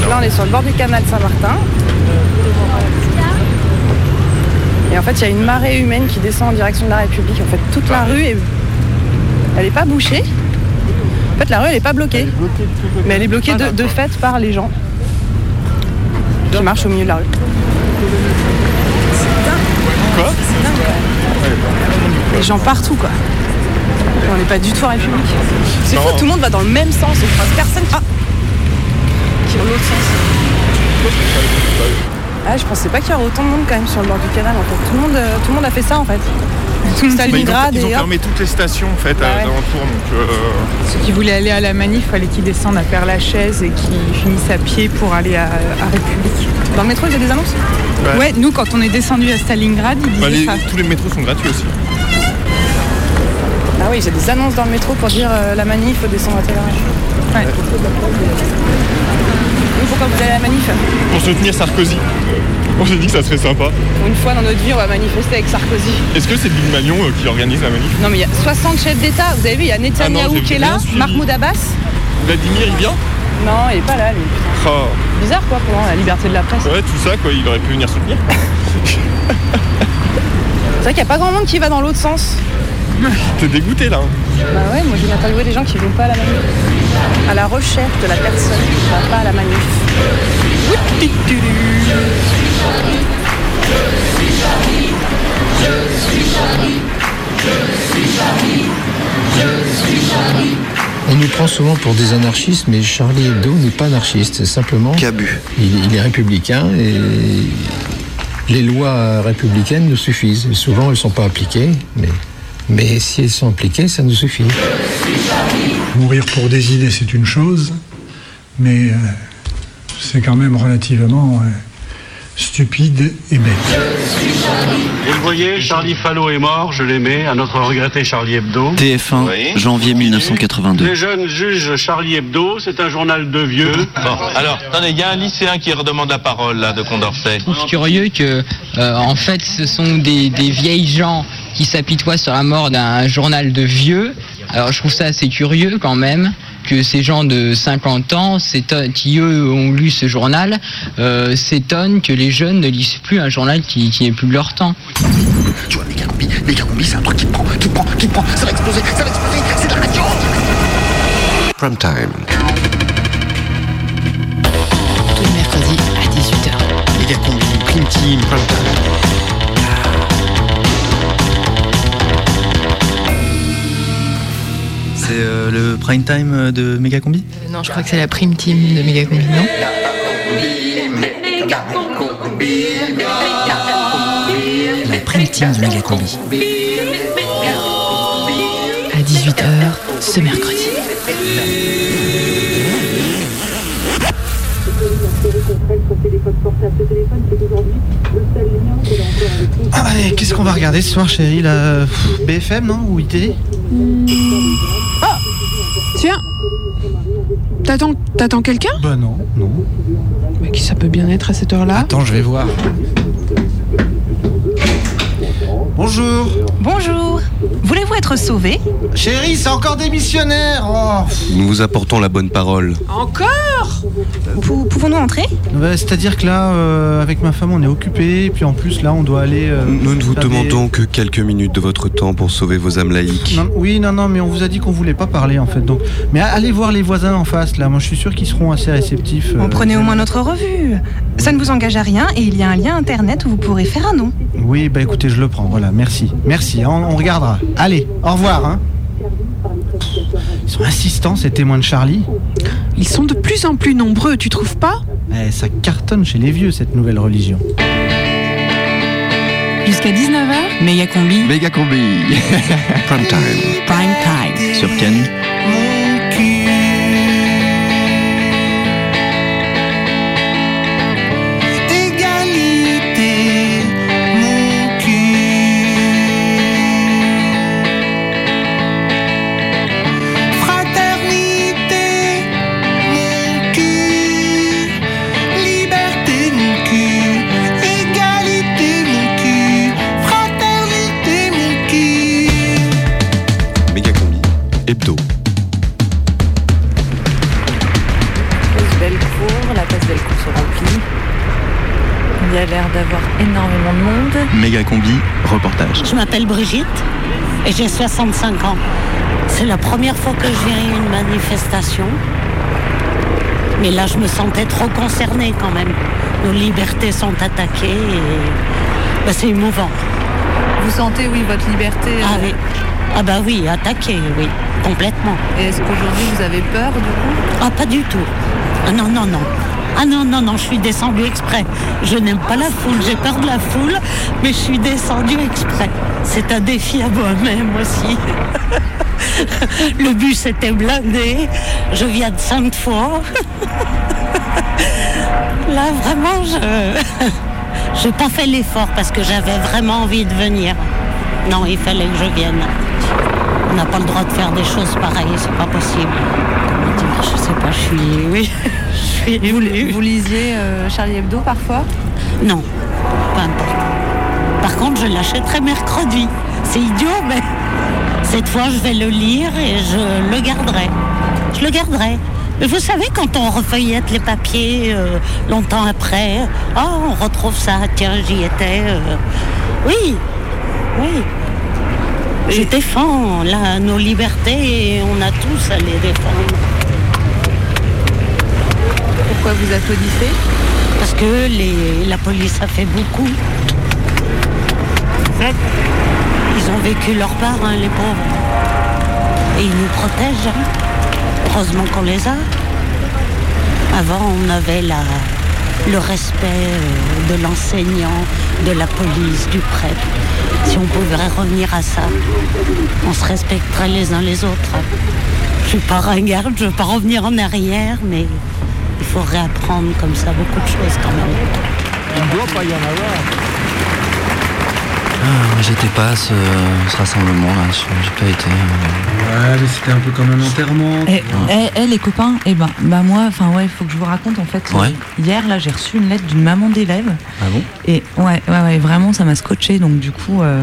Donc là, on est sur le bord du canal Saint-Martin. Et en fait, il y a une marée humaine qui descend en direction de la République. En fait, toute la rue, est... elle n'est pas bouchée. En fait, la rue, elle n'est pas bloquée. Mais elle est bloquée de, de fait par les gens qui marchent au milieu de la rue. Quoi Les gens partout, quoi. On n'est pas du tout en République. C'est fou, tout le monde va dans le même sens. On croise personne qui... l'autre sens. Ah, je pensais pas qu'il y aurait autant de monde quand même sur le bord du canal. En fait, tout le monde, euh, tout le monde a fait ça en fait. Tout Bah, ils ont, Stalingrad ils ont et hop. fermé toutes les stations en fait Bah à ouais. Donc, euh, Ceux qui voulaient aller à la manif, fallait qu'ils descendent à Père Lachaise et qu'ils finissent à pied pour aller à, à République. Dans le métro, il y a des annonces Ouais. Ouais, nous quand on est descendu à Stalingrad, ils bah, disaient les- ça. tous les métros sont gratuits aussi. Ah oui, j'ai des annonces dans le métro pour dire euh, la manif, faut descendre à. Ouais. Vous, pourquoi vous allez à la manif Pour soutenir Sarkozy. On s'est dit que ça serait sympa. Une fois dans notre vie, on va manifester avec Sarkozy. Est-ce que c'est Big Malion euh, qui organise la manif? Non mais il y a 60 chefs d'État. Vous avez vu, il y a Netanyahou Ah non, qui est là. Mahmoud Abbas. Vladimir, il vient? Non, il est pas là, lui. Oh, Bizarre quoi pour la liberté de la presse. Ouais, tout ça, quoi, il aurait pu venir soutenir. C'est vrai qu'il n'y a pas grand monde qui va dans l'autre sens. T'es dégoûté là. hein. Bah ouais, moi j'ai interviewé des gens qui vont pas à la manif. À la recherche de la personne qui va pas à la manif. On nous prend souvent pour des anarchistes, mais Charlie Hebdo n'est pas anarchiste, c'est simplement Cabu. il, il est républicain et les lois républicaines nous suffisent. Et souvent, elles ne sont pas appliquées, mais, mais si elles sont appliquées, ça nous suffit. Mourir pour des idées, c'est une chose, mais euh, c'est quand même relativement euh, stupide et bête. Vous le voyez, Charlie Fallot est mort, je l'aimais, à notre regretté Charlie Hebdo. TF1, Oui. janvier 1982. Les jeunes jugent Charlie Hebdo, c'est un journal de vieux. Bon, alors, attendez, il y a un lycéen qui redemande la parole, là, de Condorcet. Je trouve curieux que, euh, en fait, ce sont des, des vieilles gens qui s'apitoient sur la mort d'un journal de vieux. Alors, je trouve ça assez curieux quand même que ces gens de 50 ans, qui eux ont lu ce journal, euh, s'étonnent que les jeunes ne lisent plus un journal qui, qui n'est plus de leur temps. Tu vois, méga combi, méga combi, c'est un truc qui prend, qui prend, qui prend, ça va exploser, ça va exploser, c'est de la radio Prime time. Tous les mercredis à 18h. Méga combi, prime team, prime time. C'est euh, le prime time de Megacombi? Non, je crois que c'est la prime team de Megacombi, non? La prime team de Megacombi. À 18h ce mercredi. Ah ouais, qu'est-ce qu'on va regarder ce soir, chérie Pff, BFM, non Ou IT Ah! Tiens! T'attends, t'attends quelqu'un? Bah non, non. Mais qui ça peut bien être à cette heure-là? Attends, je vais voir. Bonjour. Bonjour. Voulez-vous être sauvé? Chérie, c'est encore des missionnaires oh. Nous vous apportons la bonne parole. Encore? Pouvons-nous entrer? Bah, C'est-à-dire que là, euh, avec ma femme, on est occupé, puis en plus, là, on doit aller... euh, Nous ne vous des- demandons que quelques minutes de votre temps pour sauver vos âmes laïques. Non, oui, non, non, mais on vous a dit qu'on voulait pas parler, en fait. Donc, mais allez voir les voisins en face, là. Moi, je suis sûr qu'ils seront assez réceptifs. euh, On prenait au moins notre revue. Ça ne vous engage à rien et il y a un lien internet où vous pourrez faire un nom. Oui, bah écoutez, je le prends, voilà, merci. Merci, hein, on, on regardera. Allez, au revoir. Hein. Ils sont insistants, ces témoins de Charlie. Ils sont de plus en plus nombreux, tu trouves pas Eh, ça cartonne chez les vieux, cette nouvelle religion. Jusqu'à 19h, Megacombi. Megacombi. Prime time. Prime time. Sur Ken. D'avoir énormément de monde. Méga combi, reportage. Je m'appelle Brigitte et j'ai 65 ans. C'est la première fois que je viens à une manifestation. Mais là, je me sentais trop concernée quand même. Nos libertés sont attaquées et bah, c'est émouvant. Vous sentez, oui, votre liberté Ah euh, oui. Ah bah oui, attaquée, oui, complètement. Et est-ce qu'aujourd'hui vous avez peur du coup? Ah pas du tout. Ah non, non, non. Ah non, non, non, je suis descendue exprès. Je n'aime pas la foule, j'ai peur de la foule, mais je suis descendue exprès. C'est un défi à moi-même aussi. Le bus était blindé, je viens de cinq fois. Là, vraiment, je n'ai pas fait l'effort parce que j'avais vraiment envie de venir. Non, il fallait que je vienne. On n'a pas le droit de faire des choses pareilles, c'est pas possible. Je sais pas, je suis. Oui, je suis. Vous, vous lisiez euh, Charlie Hebdo parfois? Non, peu importe. Par contre, je l'achèterai mercredi. C'est idiot, mais cette fois, je vais le lire et je le garderai. Je le garderai. Mais vous savez, quand on refeuillette les papiers euh, longtemps après, ah, on retrouve ça, tiens, j'y étais. euh. Oui, oui. Je défends là, nos libertés et on a tous à les défendre. Pourquoi vous applaudissez Parce que les, la police a fait beaucoup. Ils ont vécu leur part, hein, les pauvres. Et ils nous protègent. hein. Heureusement qu'on les a. Avant, on avait la, le respect euh, de l'enseignant, de la police, du prêtre. Si on pouvait revenir à ça, on se respecterait les uns les autres. Je suis pas ringarde, je veux pas revenir en arrière, mais il faut réapprendre comme ça beaucoup de choses quand même. Il ne doit pas y en avoir. Ah, J'étais pas à ce, ce rassemblement là, j'ai pas été. euh, Ouais, mais c'était un peu comme un enterrement. Eh, eh, eh, les copains, eh ben, bah moi, enfin ouais, il faut que je vous raconte en fait. Ouais. hier là, j'ai reçu une lettre d'une maman d'élève. Ah bon? Et ouais, ouais, ouais, vraiment, ça m'a scotché. Donc du coup, euh,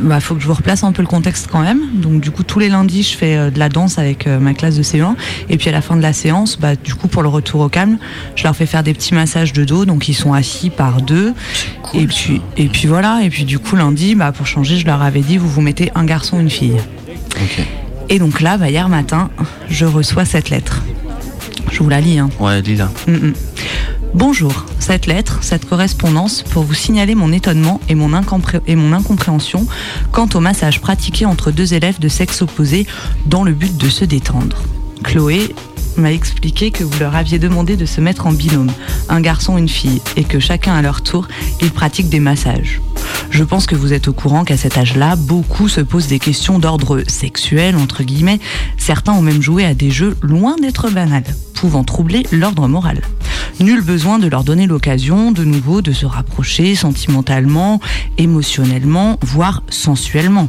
bah faut que je vous replace un peu le contexte quand même. Donc du coup, tous les lundis, je fais euh, de la danse avec euh, ma classe de C1. Et puis à la fin de la séance, bah du coup, pour le retour au calme, je leur fais faire des petits massages de dos. Donc ils sont assis par deux. et puis et puis voilà. Et puis du coup, lundi, bah pour changer, je leur avais dit, vous vous mettez un garçon, une fille. Et donc là, bah, hier matin, je reçois cette lettre. Je vous la lis. Hein. Ouais, Lila. Mm, mm. Bonjour, cette lettre, cette correspondance pour vous signaler mon étonnement et mon, incompréhension quant au massage pratiqué entre deux élèves de sexe opposé dans le but de se détendre. Chloé m'a expliqué que vous leur aviez demandé de se mettre en binôme, un garçon, une fille, et que chacun à leur tour, ils pratiquent des massages. Je pense que vous êtes au courant qu'à cet âge-là, beaucoup se posent des questions d'ordre sexuel, entre guillemets. Certains ont même joué à des jeux loin d'être banals, pouvant troubler l'ordre moral. Nul besoin de leur donner l'occasion de nouveau de se rapprocher sentimentalement, émotionnellement, voire sensuellement.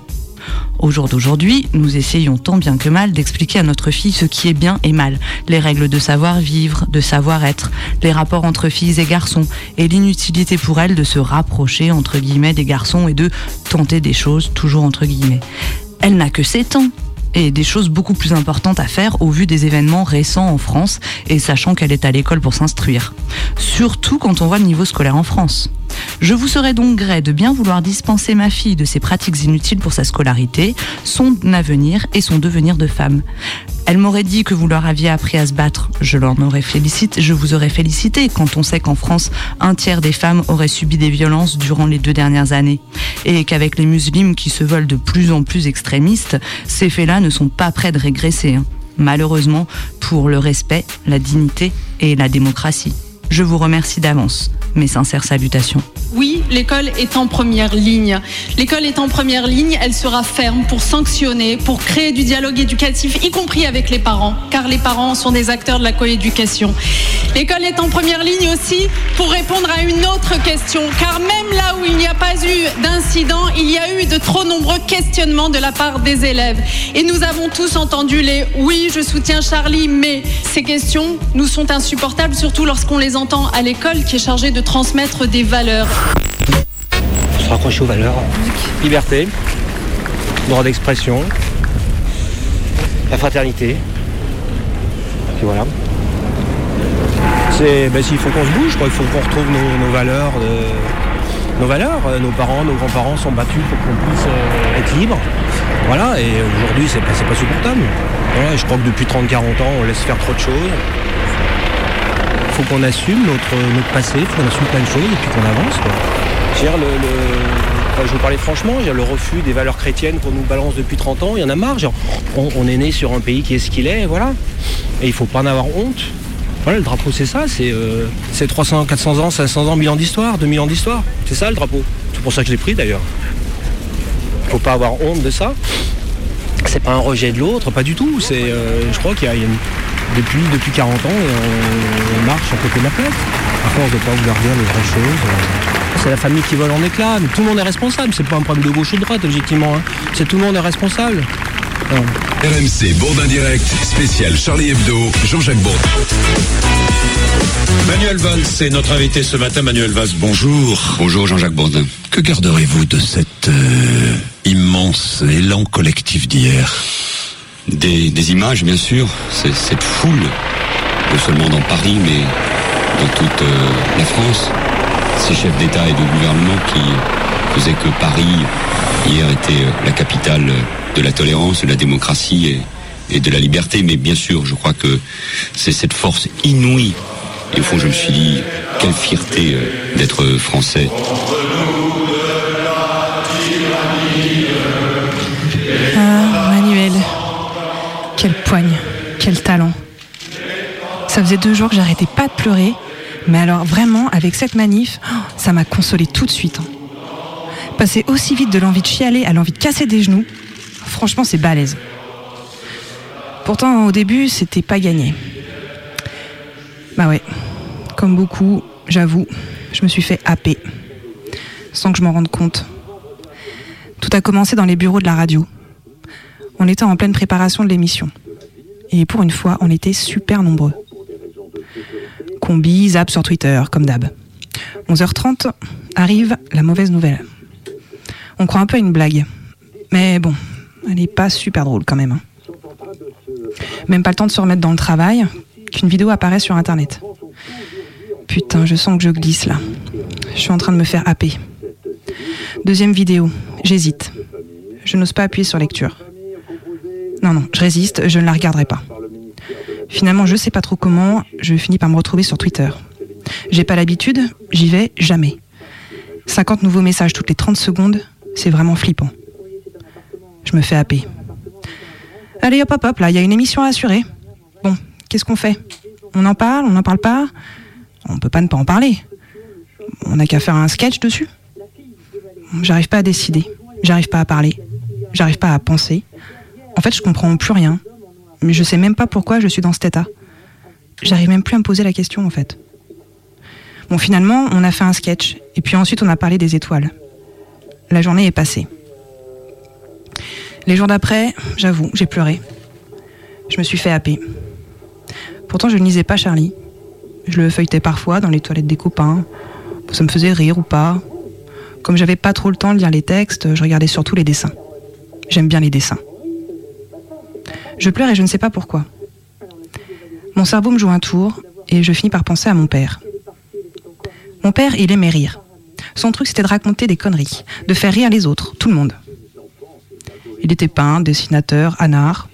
Au jour d'aujourd'hui, nous essayons tant bien que mal d'expliquer à notre fille ce qui est bien et mal, les règles de savoir-vivre, de savoir-être, les rapports entre filles et garçons, et l'inutilité pour elle de se rapprocher entre guillemets des garçons et de tenter des choses toujours entre guillemets. Elle n'a que 7 ans et des choses beaucoup plus importantes à faire au vu des événements récents en France et sachant qu'elle est à l'école pour s'instruire. Surtout quand on voit le niveau scolaire en France. Je vous serais donc gré de bien vouloir dispenser ma fille de ces pratiques inutiles pour sa scolarité, son avenir et son devenir de femme. Elle m'aurait dit que vous leur aviez appris à se battre. Je l'en aurais félicité, je vous aurais félicité quand on sait qu'en France, un tiers des femmes auraient subi des violences durant les deux dernières années. Et qu'avec les musulmans qui se veulent de plus en plus extrémistes, ces faits-là ne sont pas près de régresser. hein. Malheureusement, pour le respect, la dignité et la démocratie. Je vous remercie d'avance. Mes sincères salutations. Oui, l'école est en première ligne. L'école est en première ligne, elle sera ferme pour sanctionner, pour créer du dialogue éducatif, y compris avec les parents, car les parents sont des acteurs de la coéducation. L'école est en première ligne aussi pour répondre à une autre question, car même là où il n'y a pas eu d'incident, il y a eu de trop nombreux questionnements de la part des élèves. Et nous avons tous entendu les oui, je soutiens Charlie, mais ces questions nous sont insupportables, surtout lorsqu'on les entend à l'école qui est chargée de transmettre des valeurs. se raccrocher aux valeurs. Liberté, droit d'expression, la fraternité. Et voilà. C'est, ben, il faut qu'on se bouge, quoi. il faut qu'on retrouve nos, nos valeurs. de- nos valeurs, Euh, nos parents, nos grands-parents sont battus pour qu'on puisse euh, être libre. Voilà, et aujourd'hui c'est pas, c'est pas supportable. Voilà, je crois que depuis 30-40 ans on laisse faire trop de choses. Il faut qu'on assume notre, notre passé, il faut qu'on assume plein de choses et puis qu'on avance. Quoi. Dire, je vous parlais franchement, dire, le refus des valeurs chrétiennes qu'on nous balance depuis 30 ans, il y en a marre. On, est né sur un pays qui est ce qu'il est, voilà. Et il faut pas en avoir honte. Voilà, le drapeau c'est ça, c'est euh, c'est 300, 400 ans, 500 ans, 1000 ans d'histoire, 2000 ans d'histoire. C'est ça le drapeau. C'est pour ça que je l'ai pris d'ailleurs. Faut pas avoir honte de ça. C'est pas un rejet de l'autre, pas du tout. C'est, euh, je crois qu'il il y a une- depuis, depuis 40 ans, on, on marche à côté de la plaque. À force de pas vouloir dire les vraies choses. euh, c'est la famille qui vole en éclats. Mais tout le monde est responsable. C'est pas un problème de gauche ou de droite, objectivement. hein. C'est tout le monde est responsable. RMC Bourdin Direct, spécial Charlie Hebdo, Jean-Jacques Bourdin. Manuel Valls est notre invité ce matin. Manuel Valls, bonjour. Bonjour Jean-Jacques Bourdin. Que garderez-vous de cet euh, immense élan collectif d'hier? Des, images, bien sûr, cette foule, non seulement dans Paris, mais dans toute euh, la France, ces chefs d'État et de gouvernement qui faisaient que Paris, hier, était euh, la capitale de la tolérance, de la démocratie et, et de la liberté. Mais bien sûr, je crois que c'est cette force inouïe. Et au fond, je me suis dit, quelle fierté euh, d'être français. Quelle poigne, quel talent. Ça faisait deux jours que j'arrêtais pas de pleurer, mais alors vraiment, avec cette manif, oh, ça m'a consolé tout de suite. hein. Passer aussi vite de l'envie de chialer à l'envie de casser des genoux, franchement, c'est balèze. Pourtant, au début, c'était pas gagné. Bah ouais, comme beaucoup, j'avoue, je me suis fait happer, sans que je m'en rende compte. Tout a commencé dans les bureaux de la radio. On était en pleine préparation de l'émission. Et pour une fois, on était super nombreux. Combi, zap sur Twitter, comme d'hab. 11h30, arrive la mauvaise nouvelle. On croit un peu à une blague. Mais bon, elle n'est pas super drôle quand même. hein. Même pas le temps de se remettre dans le travail, qu'une vidéo apparaît sur Internet. Putain, je sens que je glisse là. Je suis en train de me faire happer. Deuxième vidéo, j'hésite. Je n'ose pas appuyer sur lecture. Non, non, je résiste, je ne la regarderai pas. Finalement, je sais pas trop comment, je finis par me retrouver sur Twitter. J'ai pas l'habitude, j'y vais jamais. 50 nouveaux messages toutes les 30 secondes, c'est vraiment flippant. Je me fais happer. Allez hop hop hop, là, il y a une émission à assurer. Bon, qu'est-ce qu'on fait? On en parle, on n'en parle pas? On peut pas ne pas en parler. On n'a qu'à faire un sketch dessus? J'arrive pas à décider, j'arrive pas à parler, j'arrive pas à penser. En fait, je comprends plus rien. Mais je sais même pas pourquoi je suis dans cet état. J'arrive même plus à me poser la question en fait. Bon, finalement, on a fait un sketch et puis ensuite on a parlé des étoiles. La journée est passée. Les jours d'après, j'avoue, j'ai pleuré. Je me suis fait happer. Pourtant, je ne lisais pas Charlie. Je le feuilletais parfois dans les toilettes des copains. Ça me faisait rire ou pas. Comme j'avais pas trop le temps de lire les textes, je regardais surtout les dessins. J'aime bien les dessins. Je pleure et je ne sais pas pourquoi. Mon cerveau me joue un tour et je finis par penser à mon père. Mon père, il aimait rire. Son truc, c'était de raconter des conneries, de faire rire les autres, tout le monde. Il était peintre, dessinateur, anard.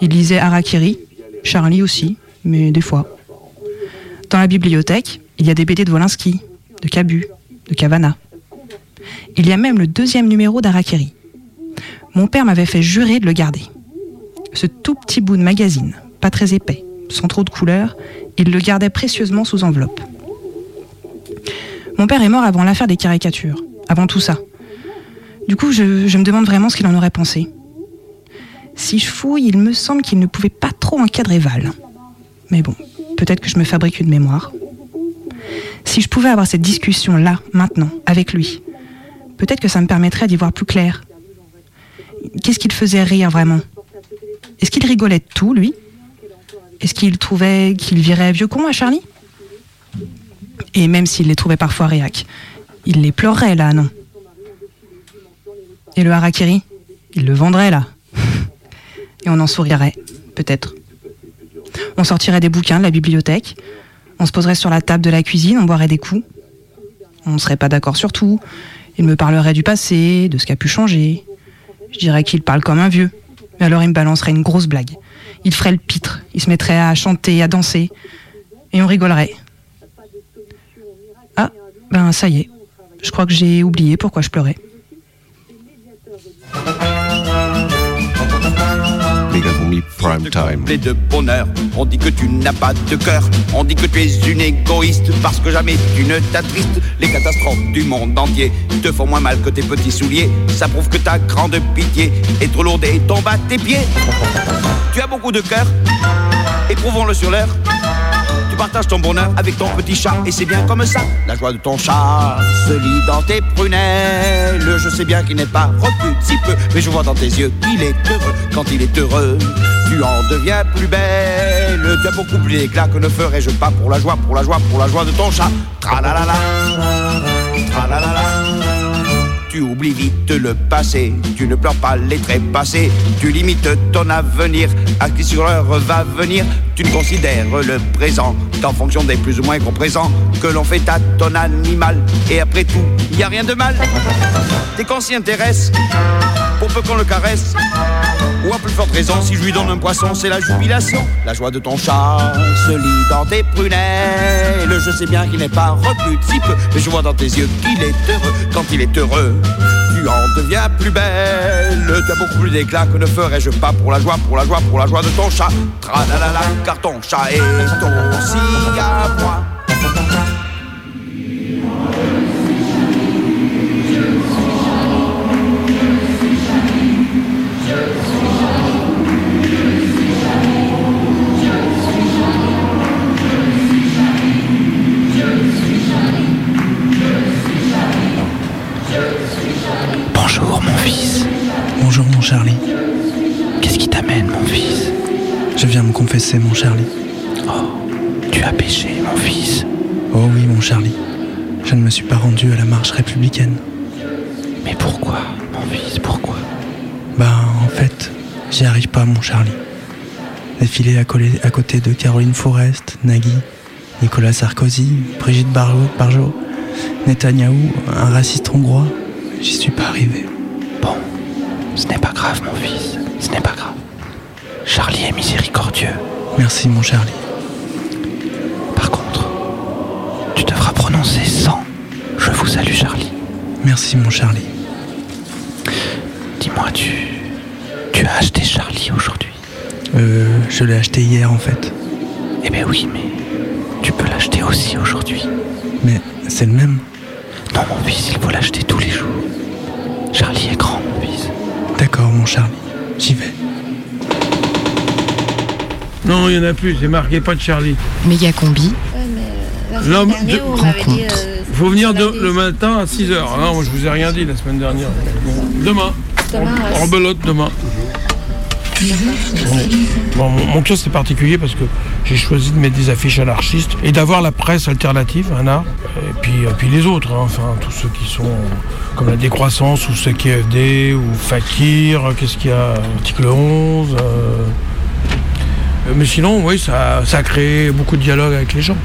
Il lisait Harakiri, Charlie aussi, mais des fois. Dans la bibliothèque, il y a des BD de Wolinski, de Cabu, de Cavana. Il y a même le deuxième numéro d'Harakiri. Mon père m'avait fait jurer de le garder. Ce tout petit bout de magazine, pas très épais, sans trop de couleurs, il le gardait précieusement sous enveloppe. Mon père est mort avant l'affaire des caricatures, avant tout ça. Du coup, je, me demande vraiment ce qu'il en aurait pensé. Si je fouille, il me semble qu'il ne pouvait pas trop encadrer Val. Mais bon, peut-être que je me fabrique une mémoire. Si je pouvais avoir cette discussion là, maintenant, avec lui, peut-être que ça me permettrait d'y voir plus clair. Qu'est-ce qu'il faisait rire vraiment? Est-ce qu'il rigolait de tout, lui? Est-ce qu'il trouvait qu'il virait vieux con à Charlie? Et même s'il les trouvait parfois réac, il les pleurerait là, non? Et le harakiri? Il le vendrait là. Et on en sourirait, peut-être. On sortirait des bouquins de la bibliothèque, on se poserait sur la table de la cuisine, on boirait des coups. On ne serait pas d'accord sur tout. Il me parlerait du passé, de ce qui a pu changer. Je dirais qu'il parle comme un vieux. Alors il me balancerait une grosse blague. Il ferait le pitre, il se mettrait à chanter, à danser. Et on rigolerait. Ah, ben ça y est. Je crois que j'ai oublié pourquoi je pleurais. Mégacombi Prime Time. de bonheur. On dit que tu n'as pas de cœur. On dit que tu es une égoïste parce que jamais tu ne t'attristes. Les catastrophes du monde entier te font moins mal que tes petits souliers. Ça prouve que ta grande pitié est trop lourde et tombe à tes pieds. Tu as beaucoup de cœur. Éprouvons-le sur l'heure. Tu partages ton bonheur avec ton petit chat et c'est bien comme ça. La joie de ton chat se lit dans tes prunelles. Je sais bien qu'il n'est pas repu si peu, mais je vois dans tes yeux qu'il est heureux. Quand il est heureux, tu en deviens plus belle. Tu as beaucoup plus d'éclat que ne ferais-je pas pour la joie, pour la joie, pour la joie de ton chat. Tu oublies vite le passé, tu ne pleures pas les traits passés, tu limites ton avenir à qui sur l'heure va venir? Tu considères le présent qu'en fonction des plus ou moins compresants que l'on fait à ton animal. Et après tout, il n'y a rien de mal. Qu'on s'y intéresse, pour peu qu'on le caresse, ou à plus forte raison, si je lui donne un poisson, c'est la jubilation. La joie de ton chat se lit dans tes prunelles. Je sais bien qu'il n'est pas si peu, mais je vois dans tes yeux qu'il est heureux. Quand il est heureux, tu en deviens plus belle. Tu as beaucoup plus d'éclat que ne ferais-je pas pour la joie, pour la joie, pour la joie de ton chat. Tralalala, car ton chat est aussi à moi. Charlie. Qu'est-ce qui t'amène mon fils? Je viens me confesser mon Charlie. Oh, tu as péché mon fils. Oh oui mon Charlie. Je ne me suis pas rendu à la marche républicaine. Mais pourquoi mon fils Pourquoi? Ben en fait, j'y arrive pas mon Charlie. Défiler à, à côté de Caroline Forest, Nagui, Nicolas Sarkozy, Brigitte Barjot, Netanyahou, un raciste hongrois, j'y suis pas arrivé. Ce n'est pas grave mon fils. Ce n'est pas grave. Charlie est miséricordieux. Merci mon Charlie. Par contre, tu devras prononcer sans. Je vous salue Charlie. Merci mon Charlie. Dis-moi, tu. Tu as acheté Charlie aujourd'hui? Euh, je l'ai acheté hier en fait. Eh ben oui, mais tu peux l'acheter aussi aujourd'hui. Mais c'est le même. Non, mon fils, il faut l'acheter tous les jours. Charlie est grand. Charlie. J'y vais. Non, il n'y en a plus, c'est marqué pas de Charlie. Méga combi. L'homme de- on m'avait dit, euh, Faut venir de- le matin à 6h. Non, moi je vous ai rien dit la semaine dernière. Bon, demain. Demain, En- ouais. En belote demain. Bon, mon, mon cas c'est particulier parce que j'ai choisi de mettre des affiches anarchistes et d'avoir la presse alternative, un art, et puis, et puis les autres, hein, enfin tous ceux qui sont comme la décroissance ou CQFD ou Fakir, qu'est-ce qu'il y a, article 11. euh, euh, Mais sinon, oui, ça, ça a créé beaucoup de dialogue avec les gens.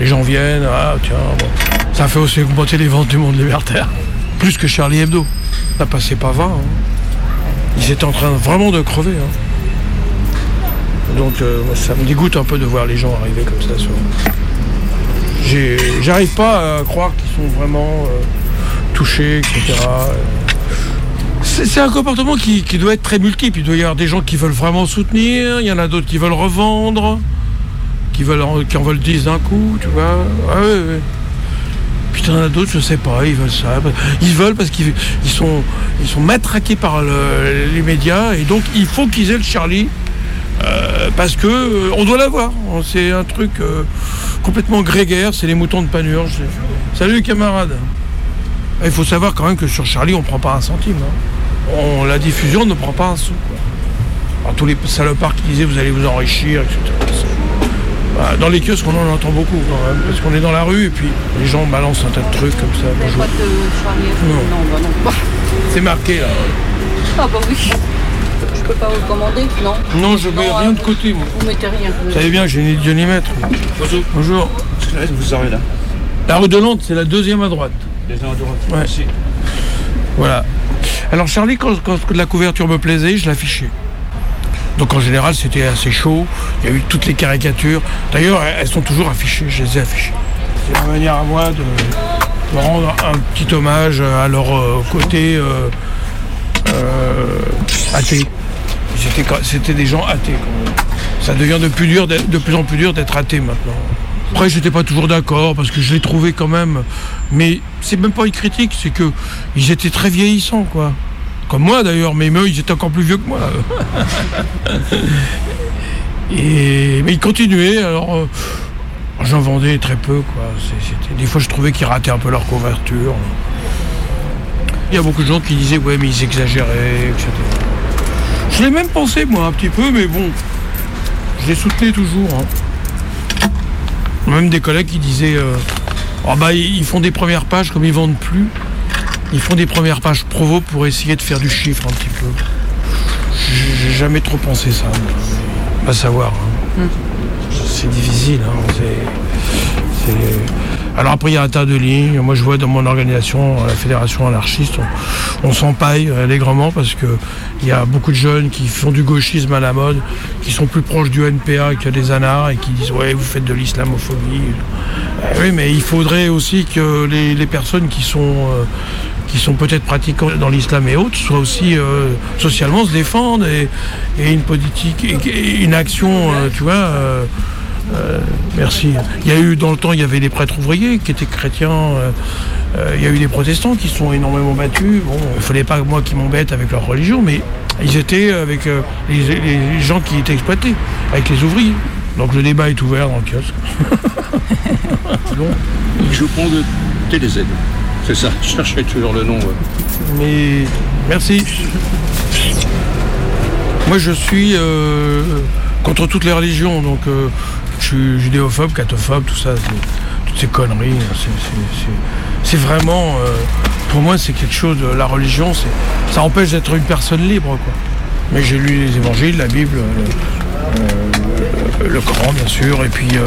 Les gens viennent, ah tiens, bon. ça fait aussi augmenter les ventes du monde libertaire. Plus que Charlie Hebdo. Ça passait pas 20. hein. Ils étaient en train vraiment de crever. hein. Donc euh, ça me dégoûte un peu de voir les gens arriver comme ça. J'arrive pas à croire qu'ils sont vraiment euh, touchés, etc. C'est un comportement qui, doit être très multiple. Il doit y avoir des gens qui veulent vraiment soutenir, il y en a d'autres qui veulent revendre, qui, veulent en, qui en veulent 10 d'un coup, tu vois. Ah. Puis il y en a d'autres, je sais pas, ils veulent ça. Ils veulent parce qu'ils ils sont, matraqués par le- les médias et donc il faut qu'ils aient le Charlie. Euh, parce que euh, on doit l'avoir. C'est un truc euh, complètement grégaire, c'est les moutons de Panurge. Salut camarades. Il faut savoir quand même que sur Charlie, on prend pas un centime. hein. On, la diffusion ne prend pas un sou. quoi. Alors, tous les salopards qui disaient vous allez vous enrichir, etc. Bah, dans les kiosques, on en entend beaucoup quand même, parce qu'on est dans la rue et puis les gens balancent un tas de trucs comme ça. Pas de Charlie Non. non, bah non. C'est marqué là. Ah bah oui. Peux pas vous commander, non Non, je mets rien de côté, moi. Vous mettez rien. Vous savez bien, j'ai une idionomètre. Bonjour. Bonjour. Vous servez là. La rue de Nantes, c'est la deuxième à droite. Deuxième à droite. Ouais. Merci. Voilà. Alors Charlie, quand, quand la couverture me plaisait, je l'affichais. Donc en général, c'était assez chaud. Il y a eu toutes les caricatures. D'ailleurs, elles elles sont toujours affichées. Je les ai affichées. C'est ma manière à moi de, de rendre un petit hommage à leur euh, côté euh, euh, athée. C'était des gens athées. Ça devient de plus, en plus dur d'être athée maintenant. Après, j'étais pas toujours d'accord parce que je les trouvais quand même. Mais c'est même pas une critique, c'est que ils étaient très vieillissants, quoi. Comme moi d'ailleurs, mais eux, ils étaient encore plus vieux que moi. Et mais ils continuaient. Alors, euh, j'en vendais très peu, quoi. Des fois, je trouvais qu'ils rataient un peu leur couverture. Il y a beaucoup de gens qui disaient ouais, mais ils exagéraient, etc. Je l'ai même pensé moi un petit peu, mais bon, je les soutenais toujours. hein. Même des collègues qui disaient euh, Ah bah ils font des premières pages comme ils vendent plus. Ils font des premières pages provo pour essayer de faire du chiffre un petit peu. J'ai jamais trop pensé ça. Pas savoir. hein. C'est difficile. hein, Alors après il y a un tas de lignes. Moi je vois dans mon organisation, la fédération anarchiste, on, s'empaille euh, allègrement parce que il y a beaucoup de jeunes qui font du gauchisme à la mode, qui sont plus proches du NPA que des anards et qui disent ouais vous faites de l'islamophobie. Eh oui mais il faudrait aussi que les, personnes qui sont euh, qui sont peut-être pratiquants dans l'islam et autres soient aussi euh, socialement se défendent et, une politique et, une action euh, tu vois euh, euh, merci. Il y a eu dans le temps, il y avait des prêtres ouvriers qui étaient chrétiens. euh, euh, il y a eu des protestants qui se sont énormément battus. Bon, il fallait pas moi qui m'embête avec leur religion, mais ils étaient avec les, les gens qui étaient exploités, avec les ouvriers. Donc le débat est ouvert dans le kiosque. Je prends de TDZ. C'est ça, je cherchais toujours le nom. ouais. Mais merci. Moi, je suis contre toutes les religions, donc je suis judéophobe, cathophobe, tout ça, toutes ces conneries. hein, c'est- vraiment, euh, pour moi, c'est quelque chose. de- La religion, ça empêche d'être une personne libre. Mais j'ai lu les évangiles, la Bible, euh, euh, le Coran, bien sûr, et puis. euh,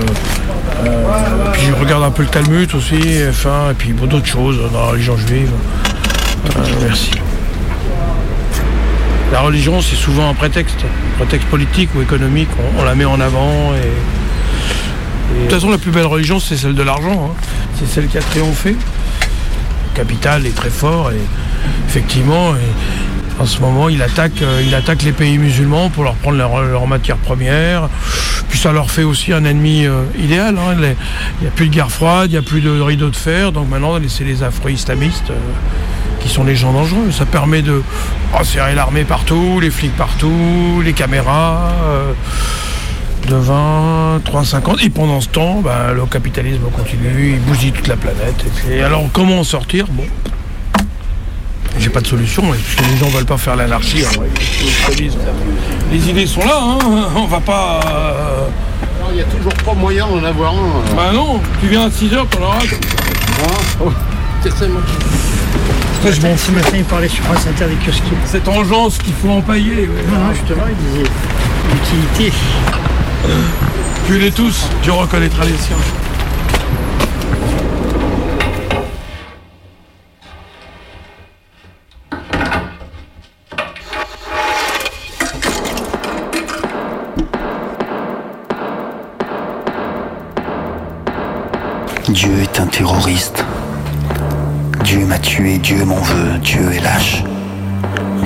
euh, je regarde un peu le Talmud aussi, F1, et puis d'autres choses dans la religion juive. Euh, merci. La religion, c'est souvent un prétexte, un prétexte politique ou économique. On, on la met en avant. Et, et- De toute façon, la plus belle religion, c'est celle de l'argent. hein. C'est celle qui a triomphé. Le capital est très fort et effectivement, et en ce moment, il attaque, euh, il attaque les pays musulmans pour leur prendre leurs leur matières premières. Puis ça leur fait aussi un ennemi euh, idéal. hein. Les- Il n'y a plus de guerre froide, il n'y a plus de rideau de fer. Donc maintenant, c'est les afro-islamistes. euh, qui sont les gens dangereux. Ça permet de resserrer l'armée partout, les flics partout, les caméras, euh, de 20, 3, 50. Et pendant ce temps, ben, le capitalisme continue, il bousille toute la planète. Et puis, alors comment en sortir? Bon. J'ai pas de solution, puisque les gens veulent pas faire l'anarchie. capitalisme, Les idées sont là, hein, on va pas. euh, Il n'y a toujours pas moyen d'en avoir un. Bah non, tu viens à 6h, t'en auras. C'est ça, moi. Ce matin, il parlait sur France Inter des kiosquiers. Cette engeance qu'il faut empailler. Non, non, justement, il disait l'utilité. Tu les tous, tu reconnaîtras les siens. Dieu est un terroriste. Dieu m'a tué, Dieu m'en veut, Dieu est lâche.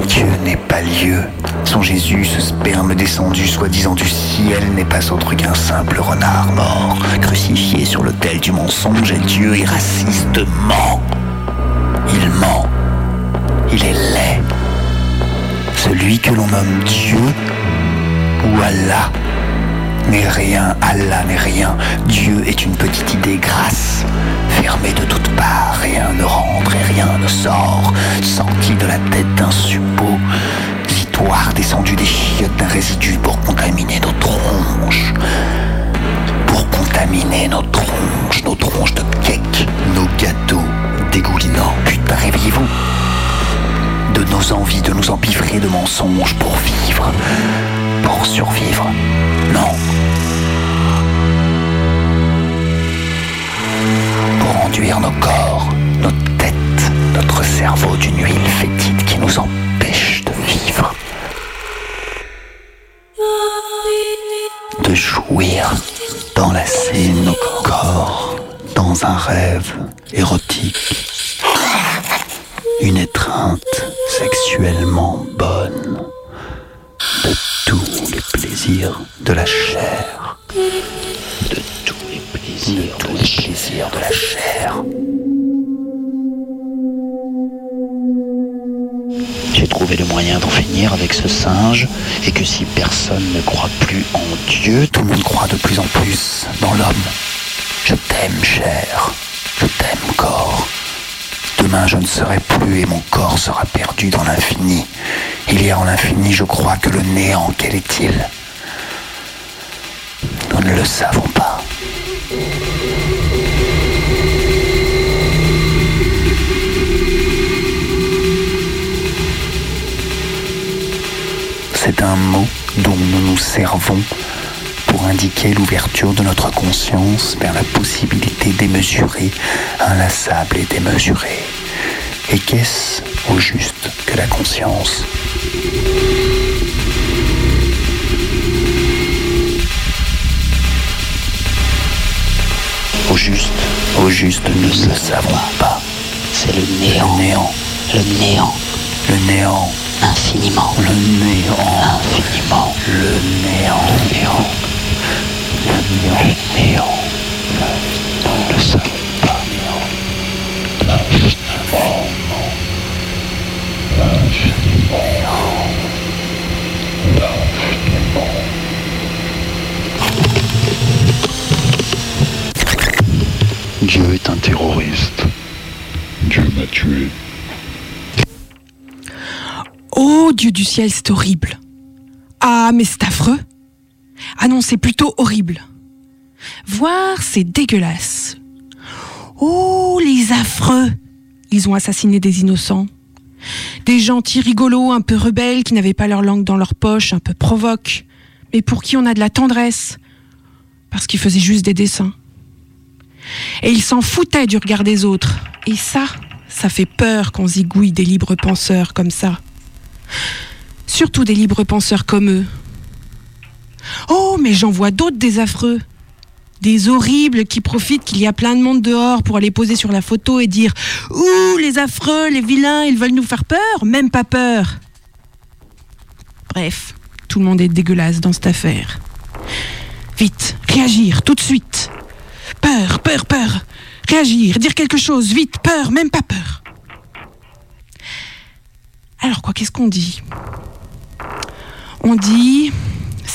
Dieu n'est pas lieu. Son Jésus, ce sperme descendu, soi-disant du ciel, n'est pas autre qu'un simple renard mort, crucifié sur l'autel du mensonge, et Dieu est raciste, ment. Il ment. Il est laid. Celui que l'on nomme Dieu ou Allah n'est rien, Allah n'est rien. Dieu est une petite idée grasse, fermée de toutes parts. Rien ne rentre et rien ne sort, sorti de la tête d'un suppôt, vitoire descendu des chiottes d'un résidu pour contaminer nos tronches. Pour contaminer nos tronches, nos tronches de cake, nos gâteaux dégoulinants. Putain, réveillez-vous. de nos envies, de nous empiffrer de mensonges pour vivre, pour survivre. Non. Pour enduire nos corps, nos têtes, notre cerveau d'une huile fétide qui nous empêche de vivre. De jouir, d'enlacer nos corps dans un rêve érotique. Une étreinte sexuellement bonne tous les plaisirs de la chair. Tous les plaisirs, de, tous les plaisirs de la chair. J'ai trouvé le moyen d'en finir avec ce singe et que si personne ne croit plus en Dieu, tout le monde croit de plus en plus dans l'homme. Je t'aime, chair. Je t'aime, corps. Demain, je ne serai plus et mon corps sera perdu dans l'infini. Il y a en l'infini, je crois, que le néant, quel est-il? Nous ne le savons pas. C'est un mot dont nous nous servons pour indiquer l'ouverture de notre conscience vers la possibilité démesurée, inlassable et démesurée. Et qu'est-ce au juste que la conscience? Au juste, au juste, nous ne le savons pas. C'est le néant. Le néant. Le néant. Le néant. Infiniment. Le néant. Infiniment. Le néant. Le néant. Dieu est un terroriste. Dieu m'a tué. Oh Dieu du ciel, c'est horrible. Ah, mais c'est affreux. Ah non, c'est plutôt horrible. Voir, c'est dégueulasse. Oh, les affreux. Ils ont assassiné des innocents. Des gentils rigolos, un peu rebelles, qui n'avaient pas leur langue dans leur poche, un peu provoques, mais pour qui on a de la tendresse, parce qu'ils faisaient juste des dessins. Et ils s'en foutaient du regard des autres. Et ça, ça fait peur qu'on zigouille des libres penseurs comme ça. Surtout des libres penseurs comme eux. Oh, mais j'en vois d'autres des affreux. Des horribles qui profitent qu'il y a plein de monde dehors pour aller poser sur la photo et dire Ouh, les affreux, les vilains, ils veulent nous faire peur Même pas peur. Bref, tout le monde est dégueulasse dans cette affaire. Vite, réagir, tout de suite. Peur, peur, peur. Réagir, dire quelque chose, vite, peur, même pas peur. Alors quoi, qu'est-ce qu'on dit? On dit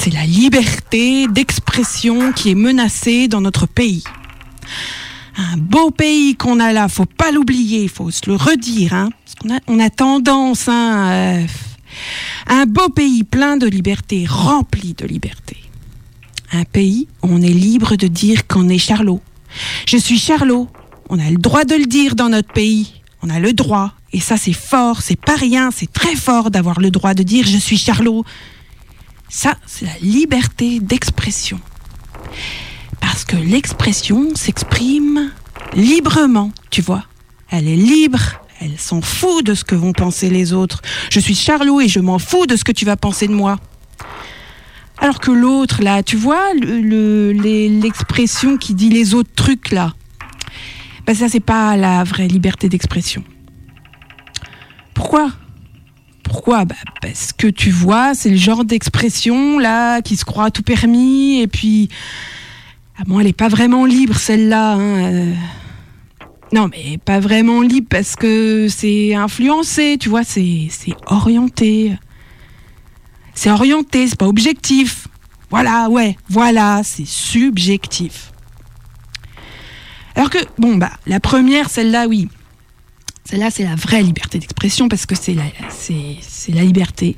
c'est la liberté d'expression qui est menacée dans notre pays. Un beau pays qu'on a là, faut pas l'oublier, faut se le redire, hein, on a tendance, hein, euh, un beau pays plein de liberté, rempli de liberté. Un pays où on est libre de dire qu'on est Charlot. Je suis Charlot. On a le droit de le dire dans notre pays. On a le droit. Et ça, c'est fort, c'est pas rien, c'est très fort d'avoir le droit de dire je suis Charlot. Ça, c'est la liberté d'expression. Parce que l'expression s'exprime librement, tu vois. Elle est libre, elle s'en fout de ce que vont penser les autres. Je suis Charlot et je m'en fous de ce que tu vas penser de moi. Alors que l'autre, là, tu vois, l'expression qui dit les autres trucs, là, ben ça, c'est pas la vraie liberté d'expression. Pourquoi? Pourquoi bah, Parce que tu vois, c'est le genre d'expression, là, qui se croit tout permis, et puis. Ah bon, elle n'est pas vraiment libre, celle-là. Hein. Non, mais pas vraiment libre parce que c'est influencé, tu vois, c'est orienté. C'est orienté, c'est pas objectif. Voilà, ouais, voilà, c'est subjectif. Alors que, bon, bah, la première, celle-là, oui. Celle-là, c'est la vraie liberté d'expression parce que c'est la, liberté.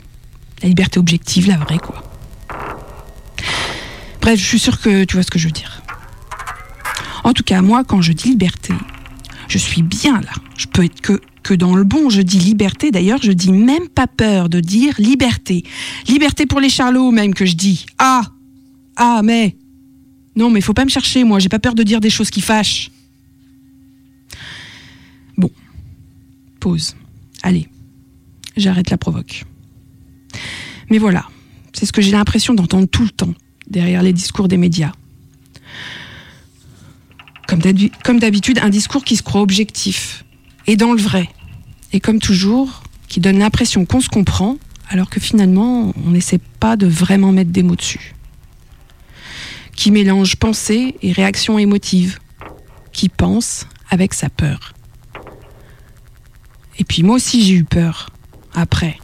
La liberté objective, la vraie, quoi. Bref, je suis sûre que tu vois ce que je veux dire. En tout cas, moi, quand je dis liberté, je suis bien là. Je peux être que que dans le bon. Je dis liberté, d'ailleurs, je dis même pas peur de dire liberté. Liberté pour les charlots, même que je dis. Ah Ah, mais. Non, mais faut pas me chercher, moi, j'ai pas peur de dire des choses qui fâchent. Allez. J'arrête la provoque. Mais voilà. C'est ce que j'ai l'impression d'entendre tout le temps derrière les discours des médias. Comme d'habitude, un discours qui se croit objectif et dans le vrai. Et comme toujours, qui donne l'impression qu'on se comprend, alors que finalement, on n'essaie pas de vraiment mettre des mots dessus. Qui mélange pensée et réaction émotive. Qui pense avec sa peur. Et puis moi aussi, j'ai eu peur. Après.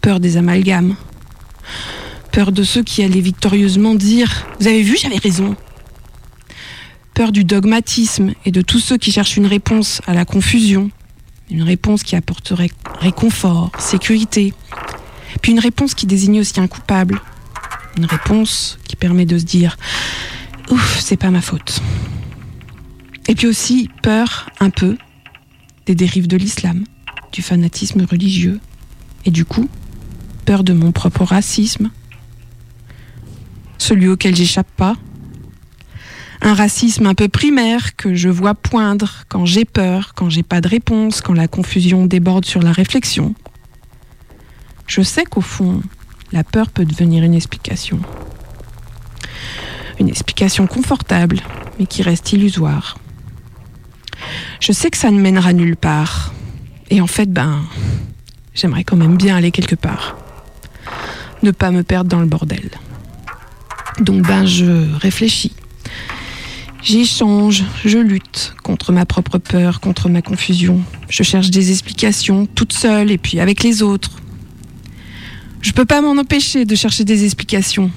Peur des amalgames. Peur de ceux qui allaient victorieusement dire Vous avez vu, j'avais raison. Peur du dogmatisme et de tous ceux qui cherchent une réponse à la confusion. Une réponse qui apporterait réconfort, sécurité. Puis une réponse qui désigne aussi un coupable. Une réponse qui permet de se dire Ouf, c'est pas ma faute. Et puis aussi peur, un peu, des dérives de l'islam, du fanatisme religieux. Et du coup, peur de mon propre racisme, celui auquel j'échappe pas. Un racisme un peu primaire que je vois poindre quand j'ai peur, quand j'ai pas de réponse, quand la confusion déborde sur la réflexion. Je sais qu'au fond, la peur peut devenir une explication. Une explication confortable, mais qui reste illusoire. Je sais que ça ne mènera nulle part. Et en fait, ben, j'aimerais quand même bien aller quelque part. Ne pas me perdre dans le bordel. Donc ben je réfléchis. J'échange, je lutte contre ma propre peur, contre ma confusion. Je cherche des explications toute seule et puis avec les autres. Je peux pas m'en empêcher de chercher des explications.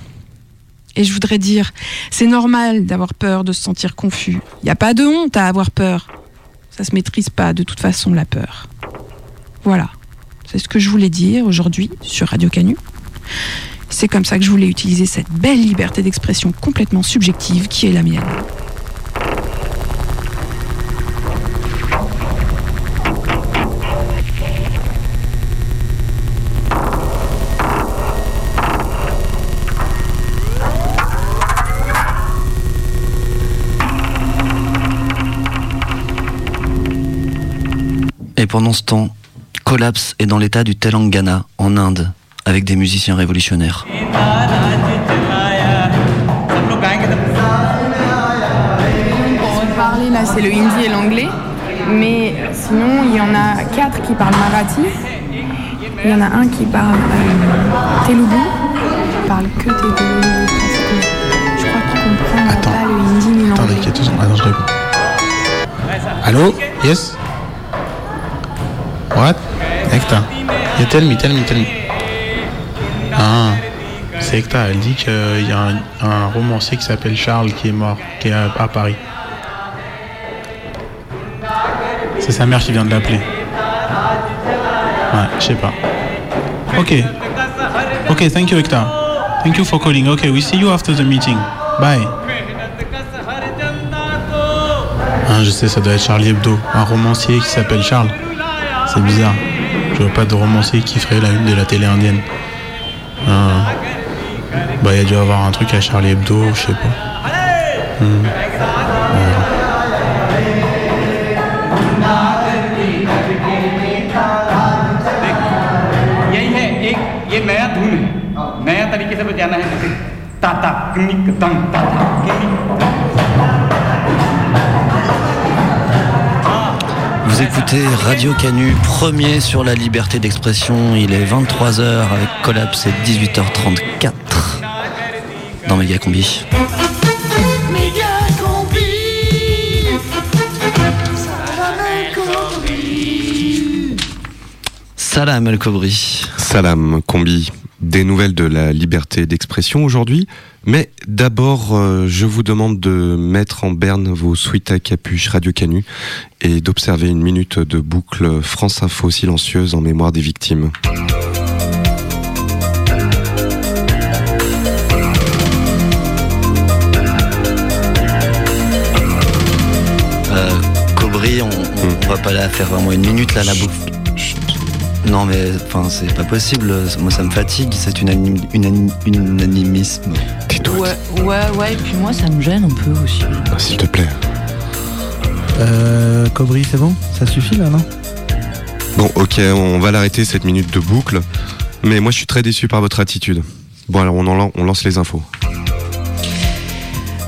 Et je voudrais dire, c'est normal d'avoir peur, de se sentir confus. Il n'y a pas de honte à avoir peur. Ça se maîtrise pas de toute façon la peur. Voilà. C'est ce que je voulais dire aujourd'hui sur Radio Canu. C'est comme ça que je voulais utiliser cette belle liberté d'expression complètement subjective qui est la mienne. Et pendant ce temps, Collapse est dans l'état du Telangana, en Inde, avec des musiciens révolutionnaires. On parler là, c'est le hindi et l'anglais. Mais sinon, il y en a quatre qui parlent marathi. Il y en a un qui parle euh, telugu. Il parle que telugu parce que je crois qu'il comprend pas le hindi ni Attendez, l'anglais. il y a. Attends, je réponds. Allô? Yes? What? Ekta Yeah, tell me, tell me, tell. Ah, c'est Ekta. Elle dit qu'il y a un, romancier qui s'appelle Charles qui est mort, qui est à, Paris. C'est sa mère qui vient de l'appeler. Ouais, je sais pas. Ok. Ok, thank you, Ekta. Thank you for calling. Okay, we see you after the meeting. Bye. Ah, je sais, ça doit être Charlie Hebdo, un romancier qui s'appelle Charles C'est bizarre. Je vois pas de romancier qui ferait la une de la télé indienne. Ah. Bah, il y a dû avoir un truc à Charlie Hebdo, je sais pas. Hmm. Voilà. यही है एक ये नया धुन है नया तरीके से बजाना है जैसे ताता किनिक तंग ताता किनिक Vous écoutez Radio Canu, premier sur la liberté d'expression. Il est 23h avec Collapse et 18h34 dans Méga Combi. Salam El Kobri. Salam, combi. Des nouvelles de la liberté d'expression aujourd'hui. Mais d'abord, euh, je vous demande de mettre en berne vos suites à capuche Radio Canu et d'observer une minute de boucle France Info silencieuse en mémoire des victimes. Euh, Cobry, on, on- On va pas la faire vraiment une minute là, la bouffe. Non mais enfin c'est pas possible, moi ça me fatigue, c'est une, anim- une anim- unanimisme. Ouais, ouais, ouais, et puis moi ça me gêne un peu aussi. Ah, S'il te plaît. Euh, Cobry, c'est bon? Ça suffit là, non? Bon, ok, on va l'arrêter cette minute de boucle. Mais moi, je suis très déçu par votre attitude. Bon, alors on, en on lance les infos.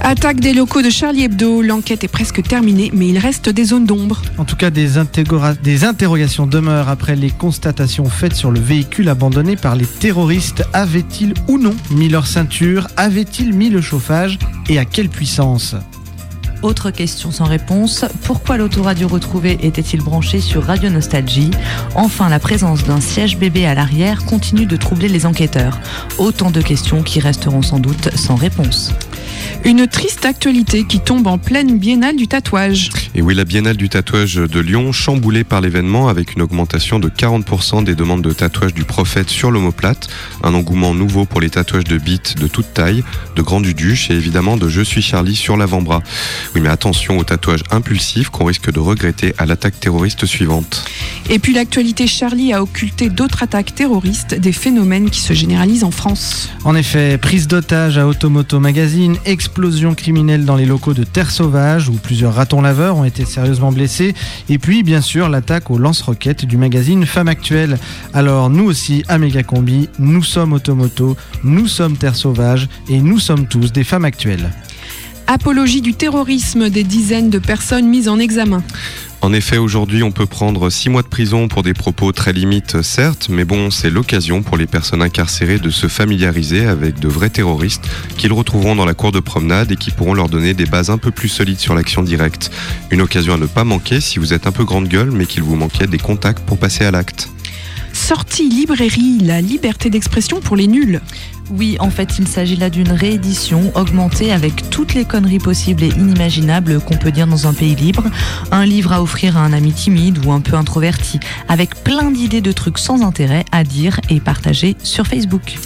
Attaque des locaux de Charlie Hebdo. L'enquête est presque terminée, mais il reste des zones d'ombre. En tout cas, des, interrogations demeurent après les constatations faites sur le véhicule abandonné par les terroristes. Avaient-ils ou non mis leur ceinture? Avaient-ils mis le chauffage? Et à quelle puissance? Autre question sans réponse, pourquoi l'autoradio retrouvé était-il branché sur Radio Nostalgie? Enfin, la présence d'un siège bébé à l'arrière continue de troubler les enquêteurs. Autant de questions qui resteront sans doute sans réponse. Une triste actualité qui tombe en pleine biennale du tatouage. Et oui, la Biennale du tatouage de Lyon, chamboulée par l'événement avec une augmentation de 40% des demandes de tatouage du prophète sur l'omoplate, un engouement nouveau pour les tatouages de bites de toute taille, de grand duduche et évidemment de Je suis Charlie sur l'avant-bras. Oui, mais attention aux tatouages impulsifs qu'on risque de regretter à l'attaque terroriste suivante. Et puis l'actualité Charlie a occulté d'autres attaques terroristes, des phénomènes qui se généralisent en France. En effet, prise d'otage à Automoto Magazine, explosion criminelle dans les locaux de Terre Sauvage où plusieurs ratons laveurs ont été sérieusement blessés, et puis bien sûr l'attaque au lance-roquettes du magazine Femme Actuelle. Alors nous aussi à Megacombi, nous sommes Automoto, nous sommes Terre Sauvage et nous sommes tous des femmes actuelles. Apologie du terrorisme, des dizaines de personnes mises en examen. En effet, aujourd'hui, on peut prendre 6 mois de prison pour des propos très limites, certes, mais bon, c'est l'occasion pour les personnes incarcérées de se familiariser avec de vrais terroristes qu'ils retrouveront dans la cour de promenade et qui pourront leur donner des bases un peu plus solides sur l'action directe. Une occasion à ne pas manquer si vous êtes un peu grande gueule, mais qu'il vous manquait des contacts pour passer à l'acte. Sortie librairie, la liberté d'expression pour les nuls. Oui, en fait, il s'agit là d'une réédition augmentée avec toutes les conneries possibles et inimaginables qu'on peut dire dans un pays libre. Un livre à offrir à un ami timide ou un peu introverti, avec plein d'idées de trucs sans intérêt à dire et partager sur Facebook.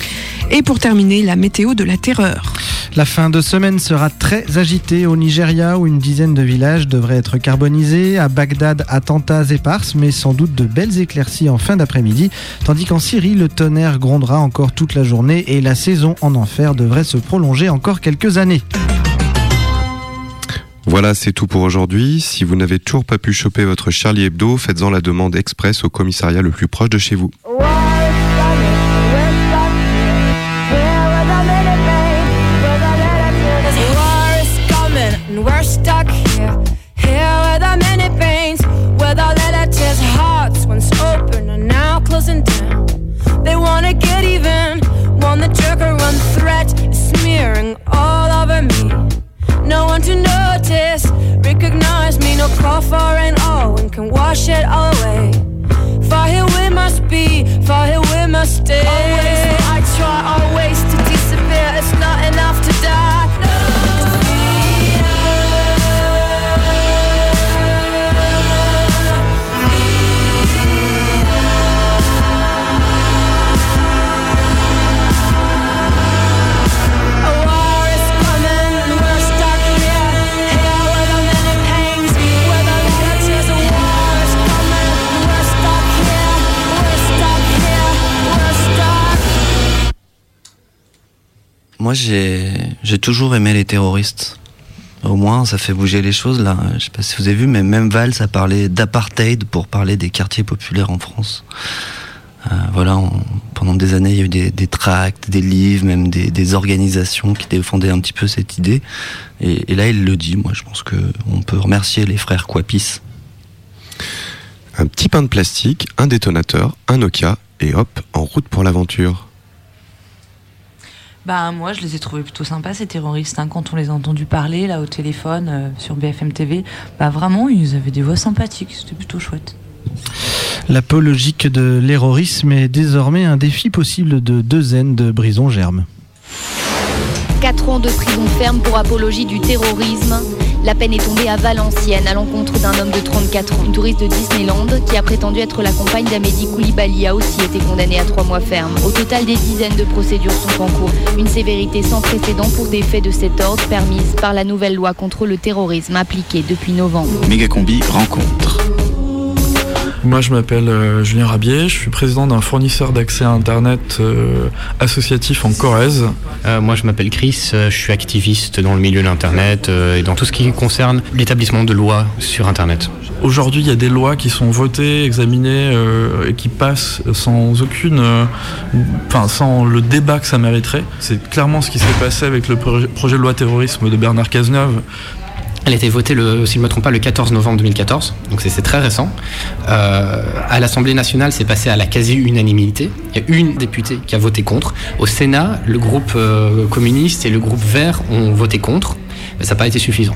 Et pour terminer, la météo de la terreur. La fin de semaine sera très agitée au Nigeria où une dizaine de villages devraient être carbonisés, à Bagdad attentats éparses mais sans doute de belles éclaircies en fin d'après-midi, tandis qu'en Syrie le tonnerre grondera encore toute la journée et la saison en enfer devrait se prolonger encore quelques années. Voilà, c'est tout pour aujourd'hui. Si vous n'avez toujours pas pu choper votre Charlie Hebdo, faites-en la demande express au commissariat le plus proche de chez vous. Call for rain, oh, and can wash it all away. For here we must be, for here we must stay. Always Moi, j'ai toujours aimé les terroristes. Au moins, ça fait bouger les choses là. Je sais pas si vous avez vu, mais même Valls a parlé d'apartheid pour parler des quartiers populaires en France. Euh, voilà, pendant des années, il y a eu des, tracts, des livres, même des, organisations qui défendaient un petit peu cette idée. Et, et là, il le dit. Moi, je pense que on peut remercier les frères Quapis. Un petit pain de plastique, un détonateur, un Nokia, et hop, en route pour l'aventure. Bah moi je les ai trouvés plutôt sympas ces terroristes hein, quand on les a entendus parler là au téléphone euh, sur BFM TV. Bah vraiment ils avaient des voix sympathiques, c'était plutôt chouette. L'apologique de l'héroïsme est désormais un défi possible de deux de Brison Germe. 4 ans de prison ferme pour apologie du terrorisme. La peine est tombée à Valenciennes à l'encontre d'un homme de 34 ans. Une touriste de Disneyland qui a prétendu être la compagne d'Amédi Koulibaly a aussi été condamnée à 3 mois ferme. Au total, des dizaines de procédures sont en cours. Une sévérité sans précédent pour des faits de cet ordre permise par la nouvelle loi contre le terrorisme appliquée depuis novembre. Mégacombi rencontre. Moi, je m'appelle euh, Julien Rabier, je suis président d'un fournisseur d'accès à Internet euh, associatif en Corrèze. Euh, moi, je m'appelle Chris, je suis activiste dans le milieu de l'Internet et dans tout ce qui concerne l'établissement de lois sur Internet. Aujourd'hui, il y a des lois qui sont votées, examinées et qui passent sans aucune, enfin sans le débat que ça mériterait. C'est clairement ce qui s'est passé avec le projet de loi terrorisme de Bernard Cazeneuve. Elle a été votée, le, si je ne me trompe pas, le 14 novembre 2014, donc c'est- très récent. Euh, à l'Assemblée nationale, c'est passé à la quasi-unanimité. Il y a une députée qui a voté contre. Au Sénat, le groupe euh, communiste et le groupe vert ont voté contre, mais ça n'a pas été suffisant.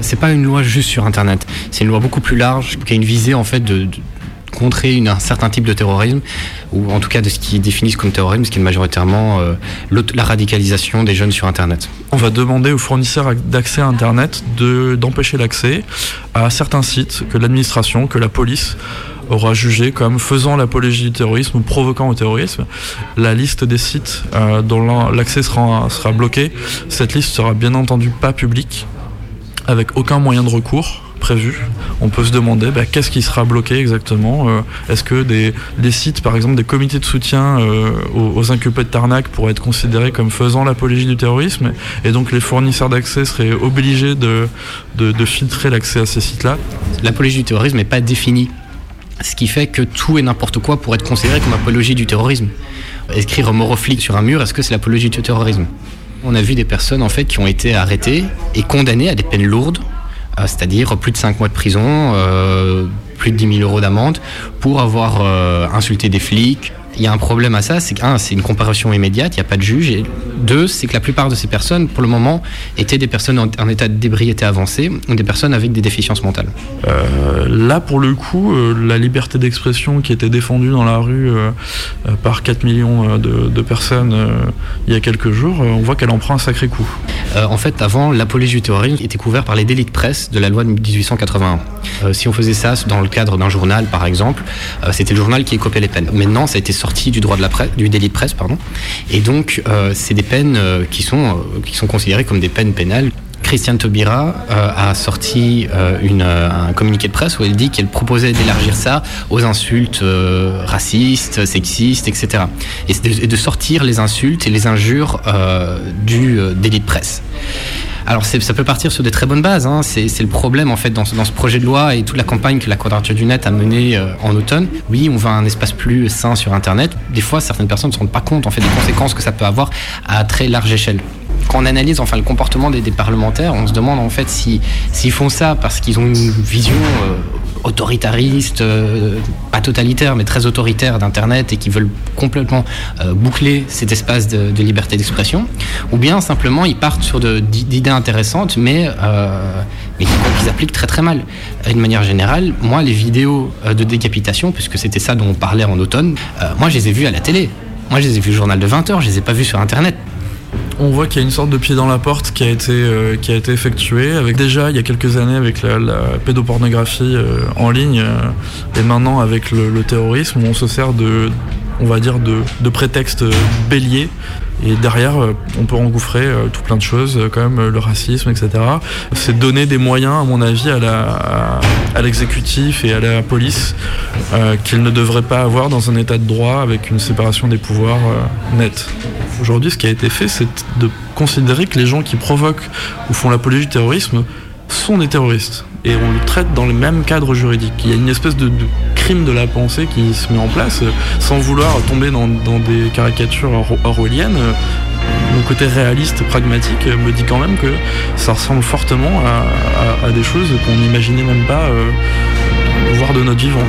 C'est pas une loi juste sur Internet, c'est une loi beaucoup plus large qui a une visée en fait de contrer un certain type de terrorisme, ou en tout cas de ce qui définissent comme terrorisme, ce qui est majoritairement euh, la radicalisation des jeunes sur Internet. On va demander aux fournisseurs d'accès à Internet de- d'empêcher l'accès à certains sites que l'administration, que la police aura jugé comme faisant l'apologie du terrorisme ou provoquant au terrorisme. La liste des sites euh, dont l'accès sera, sera bloqué, cette liste sera bien entendu pas publique, avec aucun moyen de recours On peut se demander bah, qu'est-ce qui sera bloqué exactement. Euh, Est-ce que des, sites, par exemple des comités de soutien euh, aux, inculpés de Tarnac pourraient être considérés comme faisant l'apologie du terrorisme et donc les fournisseurs d'accès seraient obligés de, filtrer l'accès à ces sites-là? L'apologie du terrorisme n'est pas définie. Ce qui fait que tout et n'importe quoi pourrait être considéré comme apologie du terrorisme. Écrire flics sur un mur, est-ce que c'est l'apologie du terrorisme? On a vu des personnes en fait qui ont été arrêtées et condamnées à des peines lourdes, c'est-à-dire plus de 5 mois de prison, euh, plus de 10 000 euros d'amende, pour avoir euh, insulté des flics. Il y a un problème à ça, c'est qu'un, c'est une comparution immédiate, il n'y a pas de juge, et deux, c'est que la plupart de ces personnes, pour le moment, étaient des personnes en, en état d'ébriété avancée ou des personnes avec des déficiences mentales. Euh, là, pour le coup, euh, la liberté d'expression qui était défendue dans la rue euh, par 4 millions de, de personnes il y a quelques jours, on voit qu'elle en prend un sacré coup. En fait, avant, l'apologie du terrorisme était couvert par les délits de presse de la loi de 1881. Euh, si on faisait ça dans le cadre d'un journal, par exemple, euh, c'était le journal qui écopait les peines. Maintenant, ça a été sorti du droit de la presse, du délit de presse, pardon. Et donc, euh, c'est des peines qui sont qui sont considérées comme des peines pénales. Christiane Taubira a sorti un communiqué de presse où elle dit qu'elle proposait d'élargir ça aux insultes racistes, sexistes, etc. Et de, sortir les insultes et les injures du délit de presse. Alors ça peut partir sur des très bonnes bases. hein. C'est le problème en fait dans ce, projet de loi et toute la campagne que la Quadrature du Net a menée euh, en automne. Oui, on veut un espace plus sain sur Internet. Des fois, certaines personnes ne se rendent pas compte en fait des conséquences que ça peut avoir à très large échelle. Quand on analyse enfin le comportement des, des parlementaires, on se demande en fait si s'ils font ça parce qu'ils ont une vision euh, autoritariste, euh, pas totalitaire, mais très autoritaire d'Internet et qui veulent complètement euh, boucler cet espace de, liberté d'expression, ou bien simplement ils partent sur d'idées intéressantes, mais, euh, mais qu'ils appliquent très très mal. D'une manière générale, moi, les vidéos de décapitation, puisque c'était ça dont on parlait en automne, moi, je les ai vues à la télé. Moi, je les ai vues au journal de 20h, je les ai pas vues sur Internet. On voit qu'il y a une sorte de pied dans la porte qui a été, euh, qui a été effectué avec déjà il y a quelques années avec la, pédopornographie euh, en ligne euh, et maintenant avec le, le terrorisme où on se sert de, on va dire, de, de prétexte. Et derrière, euh, on peut engouffrer euh, tout plein de choses, euh, comme le racisme, etc. C'est donner des moyens, à mon avis, à la- l'exécutif et à la police qu'ils ne devraient pas avoir dans un état de droit avec une séparation des pouvoirs nette. Aujourd'hui, ce qui a été fait, c'est de considérer que les gens qui provoquent ou font l'apologie du terrorisme sont des terroristes. Et on le traite dans le même cadre juridique. Il y a une espèce de, crime de la pensée qui se met en place, euh, sans vouloir tomber dans, des caricatures or- orwelliennes. Mon côté réaliste, pragmatique, euh, me dit quand même que ça ressemble fortement à, des choses qu'on n'imaginait même pas euh, voir de notre vivant.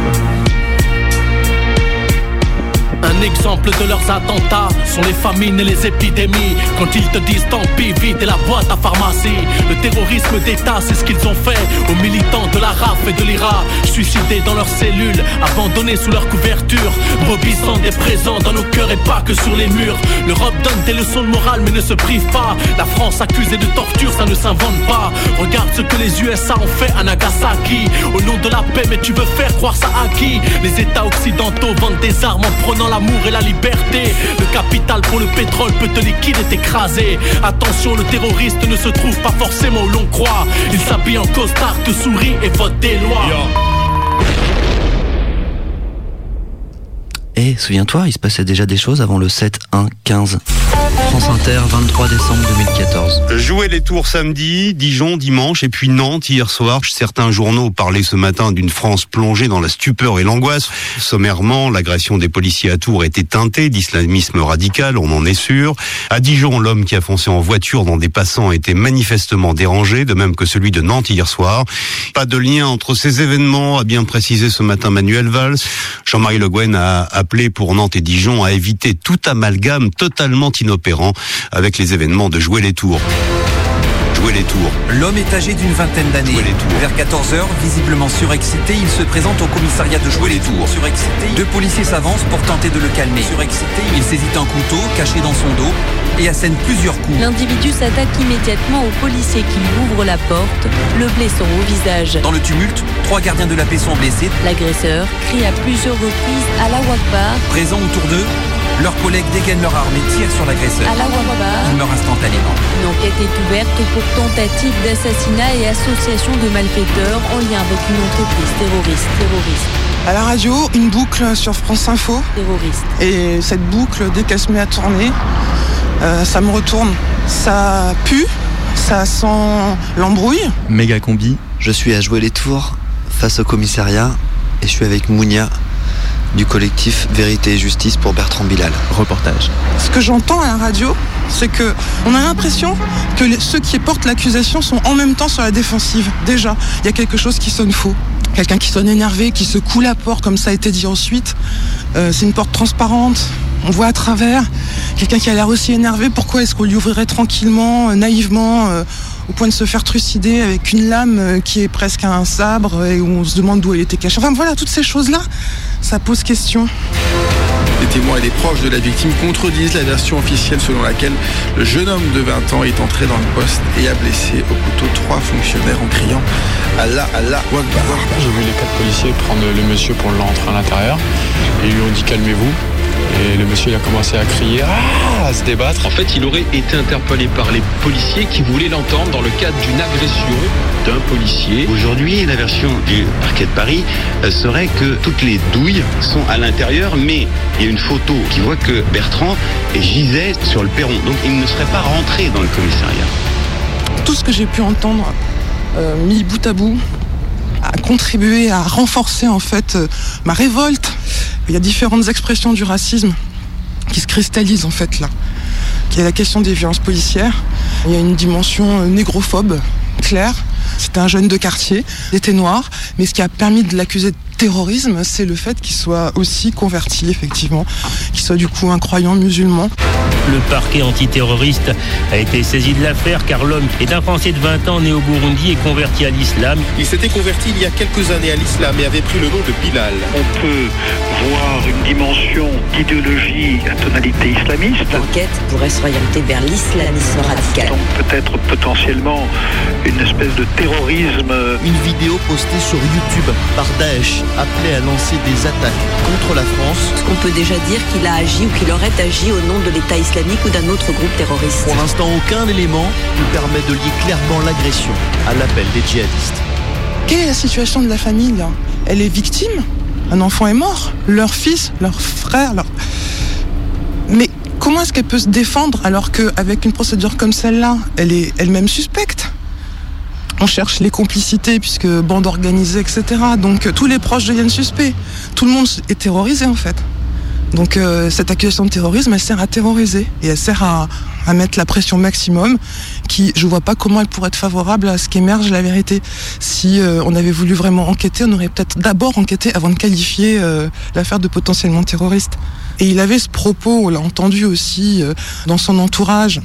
Un exemple de leurs attentats sont les famines et les épidémies. Quand ils te disent tant pis, vite et la boîte à pharmacie. Le terrorisme d'État, c'est ce qu'ils ont fait aux militants de la RAF et de l'IRA. Suicidés dans leurs cellules, abandonnés sous leur couverture. Brebis sont des présents dans nos cœurs et pas que sur les murs. L'Europe donne des leçons de morale mais ne se prive pas. La France accusée de torture, ça ne s'invente pas. Regarde ce que les USA ont fait à Nagasaki. Au nom de la paix, mais tu veux faire croire ça à qui? Les États occidentaux vendent des armes en prenant l'amour et la liberté. Le capital pour le pétrole peut te liquider, t'écraser. Attention, le terroriste ne se trouve pas forcément où l'on croit. Il s'habille en costard, te sourit et vote des lois. Eh, souviens-toi, il se passait déjà des choses avant le 7-1-15. France Inter, 23 décembre 2014. Jouer les tours samedi, Dijon dimanche et puis Nantes hier soir. Certains journaux parlaient ce matin d'une France plongée dans la stupeur et l'angoisse. Sommairement, l'agression des policiers à Tours était teintée d'islamisme radical, on en est sûr. À Dijon, l'homme qui a foncé en voiture dans des passants était manifestement dérangé, de même que celui de Nantes hier soir. Pas de lien entre ces événements, a bien précisé ce matin Manuel Valls. Jean-Marie Le Guen a appelé pour Nantes et Dijon à éviter tout amalgame totalement inopérant avec les événements de Jouer les Tours. Jouer les Tours. L'homme est âgé d'une vingtaine d'années. Vers 14h, visiblement surexcité, il se présente au commissariat de Jouer les Tours. Surexcité, deux policiers s'avancent pour tenter de le calmer. Surexcité, il saisit un couteau caché dans son dos et assène plusieurs coups. L'individu s'attaque immédiatement au policier qui lui ouvre la porte, le blessant au visage. Dans le tumulte, trois gardiens de la paix sont blessés. L'agresseur crie à plusieurs reprises à la Wakbar. Présents autour d'eux, leurs collègues dégainent leur arme et tirent sur l'agresseur. À la Wakbar. Il meurt instantanément. Une enquête est ouverte pour tentative d'assassinat et association de malfaiteurs en lien avec une entreprise terroriste. terroriste. À la radio, une boucle sur France Info. Terroriste. Et cette boucle, dès qu'elle se met à tourner, euh, ça me retourne. Ça pue, ça sent l'embrouille. Méga combi, je suis à jouer les tours face au commissariat et je suis avec Mounia du collectif Vérité et Justice pour Bertrand Bilal. Reportage. Ce que j'entends à la radio, c'est que on a l'impression que les- ceux qui portent l'accusation sont en même temps sur la défensive. Déjà, il y a quelque chose qui sonne faux. Quelqu'un qui sonne énervé, qui secoue la porte, comme ça a été dit ensuite. Euh, c'est une porte transparente, on voit à travers. Quelqu'un qui a l'air aussi énervé, pourquoi est-ce qu'on lui ouvrirait tranquillement, euh, naïvement, euh, au point de se faire trucider avec une lame euh, qui est presque un sabre et où on se demande d'où elle était cachée. Enfin voilà, toutes ces choses-là, ça pose question. Les témoins et les proches de la victime contredisent la version officielle selon laquelle le jeune homme de 20 ans est entré dans le poste et a blessé au couteau trois fonctionnaires en criant Allah, Allah, Wakbar. J'ai vu les quatre policiers prendre le monsieur pour l'entrer à l'intérieur et ils lui ont dit calmez-vous. Et le monsieur il a commencé à crier, ah, à se débattre. En fait, il aurait été interpellé par les policiers qui voulaient l'entendre dans le cadre d'une agression d'un policier. Aujourd'hui, la version du parquet de Paris euh, serait que toutes les douilles sont à l'intérieur, mais il y a une photo qui voit que Bertrand gisait sur le perron. Donc il ne serait pas rentré dans le commissariat. tout ce que j'ai pu entendre euh, mis bout à bout a contribué à renforcer en fait euh, ma révolte. Il y a différentes expressions du racisme qui se cristallisent en fait là. Il y a la question des violences policières, il y a une dimension euh, négrophobe claire. C'était un jeune de quartier, il était noir, mais ce qui a permis de l'accuser de terrorisme, c'est le fait qu'il soit aussi converti effectivement, qu'il soit du coup un croyant musulman. Le parquet antiterroriste a été saisi de l'affaire car l'homme est un Français de 20 ans né au Burundi et converti à l'islam. Il s'était converti il y a quelques années à l'islam et avait pris le nom de Bilal. On peut voir une dimension d'idéologie à tonalité islamiste. L'enquête pourrait s'orienter vers l'islamisme radical. Donc peut-être potentiellement une espèce de terrorisme. Une vidéo postée sur YouTube par Daesh appelait à lancer des attaques contre la France. Est-ce qu'on peut déjà dire qu'il a agi ou qu'il aurait agi au nom de l'État islamique ou d'un autre groupe terroriste Pour l'instant, aucun élément ne permet de lier clairement l'agression à l'appel des djihadistes. Quelle est la situation de la famille là? Elle est victime? Un enfant est mort? Leur fils, leur frère, leur... Mais comment est-ce qu'elle peut se défendre alors qu'avec une procédure comme celle-là, elle est elle-même suspecte? On cherche les complicités puisque bande organisée, etc. Donc euh, tous les proches deviennent suspects. Tout le monde est terrorisé en fait. Donc euh, cette accusation de terrorisme, elle sert à terroriser et elle sert à, mettre la pression maximum. Qui, je vois pas comment elle pourrait être favorable à ce qu'émerge la vérité. Si euh, on avait voulu vraiment enquêter, on aurait peut-être d'abord enquêté avant de qualifier l'affaire de potentiellement terroriste. Et il avait ce propos, on l'a entendu aussi dans son entourage,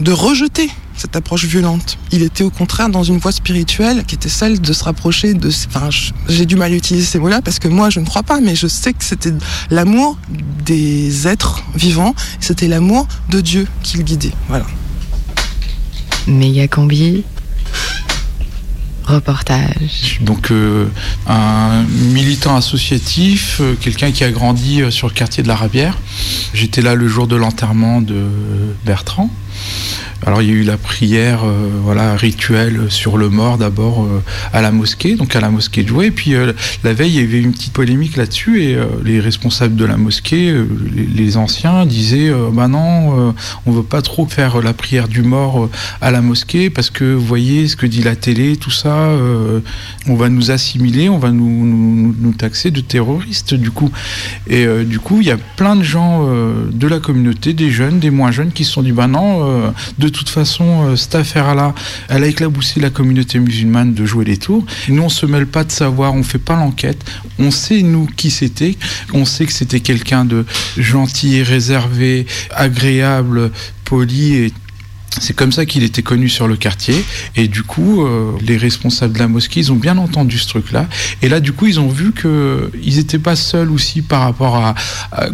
de rejeter cette approche violente. Il était au contraire dans une voie spirituelle qui était celle de se rapprocher de... Enfin, j'ai du mal à utiliser ces mots-là parce que moi, je ne crois pas, mais je sais que c'était l'amour des êtres vivants, c'était l'amour de Dieu qui le guidait. Voilà. Méga combi. Reportage. Donc euh, un militant associatif, euh, quelqu'un qui a grandi euh, sur le quartier de la Rabière. J'étais là le jour de l'enterrement de Bertrand. Alors il y a eu la prière, euh, voilà, rituelle sur le mort d'abord euh, à la mosquée, donc à la mosquée de Jouer. Et puis euh, la veille, il y avait une petite polémique là-dessus et les responsables de la mosquée, les, anciens, disaient bah non, on veut pas trop faire la prière du mort à la mosquée parce que vous voyez ce que dit la télé, tout ça, on va nous assimiler, on va nous, taxer de terroristes du coup. Et du coup, il y a plein de gens de la communauté, des jeunes, des moins jeunes, qui se sont dit bah non, toute façon, euh, cette affaire-là, elle a éclaboussé la communauté musulmane de jouer les tours. Nous, on se mêle pas de savoir, on fait pas l'enquête. On sait, nous, qui c'était. On sait que c'était quelqu'un de gentil, réservé, agréable, poli et c'est comme ça qu'il était connu sur le quartier. Et du coup, euh, les responsables de la mosquée, ils ont bien entendu ce truc-là. Et là, du coup, ils ont vu qu'ils n'étaient pas seuls aussi par rapport à,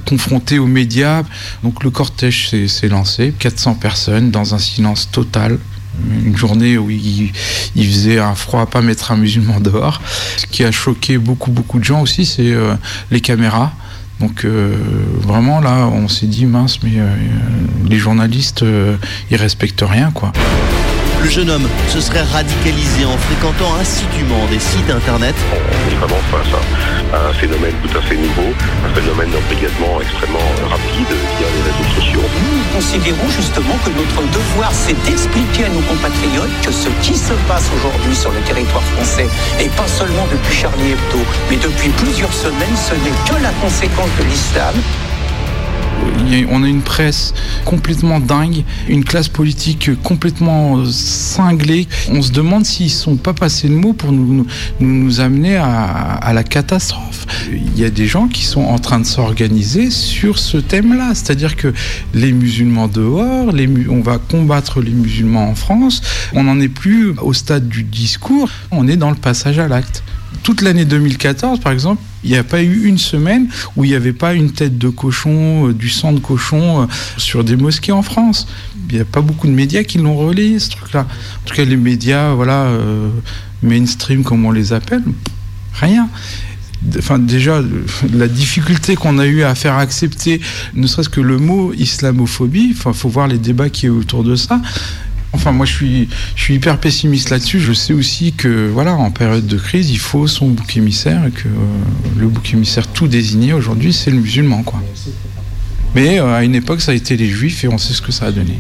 confronter aux médias. Donc le cortège s'est lancé, 400 personnes dans un silence total une journée où il, faisait un froid à pas mettre un musulman dehors. Ce qui a choqué beaucoup beaucoup de gens aussi, c'est euh, les caméras. Donc euh, vraiment là, on s'est dit mince, mais euh, les journalistes, euh, ils respectent rien quoi. Le jeune homme se serait radicalisé en fréquentant assidûment des sites internet. On est vraiment face à un phénomène tout à fait nouveau, un phénomène d'embrigadement extrêmement rapide via les réseaux sociaux. Nous considérons justement que notre devoir, c'est d'expliquer à nos compatriotes que ce qui se passe aujourd'hui sur le territoire français, et pas seulement depuis Charlie Hebdo, mais depuis plusieurs semaines, ce n'est que la conséquence de l'islam on a une presse complètement dingue, une classe politique complètement cinglée. On se demande s'ils sont pas passés de mots pour nous, amener à, la catastrophe. Il y a des gens qui sont en train de s'organiser sur ce thème-là, c'est-à-dire que les musulmans dehors, on va combattre les musulmans en France. On n'en est plus au stade du discours, on est dans le passage à l'acte toute l'année 2014, par exemple, il n'y a pas eu une semaine où il n'y avait pas une tête de cochon, euh, du sang de cochon euh, sur des mosquées en France. Il n'y a pas beaucoup de médias qui l'ont relayé, ce truc-là. En tout cas, les médias, voilà, euh, mainstream, comme on les appelle, rien. Enfin, déjà, la difficulté qu'on a eu à faire accepter, ne serait-ce que le mot islamophobie, enfin, faut voir les débats qui est autour de ça. Enfin, moi, je suis, hyper pessimiste là-dessus. Je sais aussi que, voilà, en période de crise, il faut son bouc émissaire et que euh, le bouc émissaire tout désigné aujourd'hui, c'est le musulman, quoi. Mais euh, à une époque, ça a été les juifs et on sait ce que ça a donné.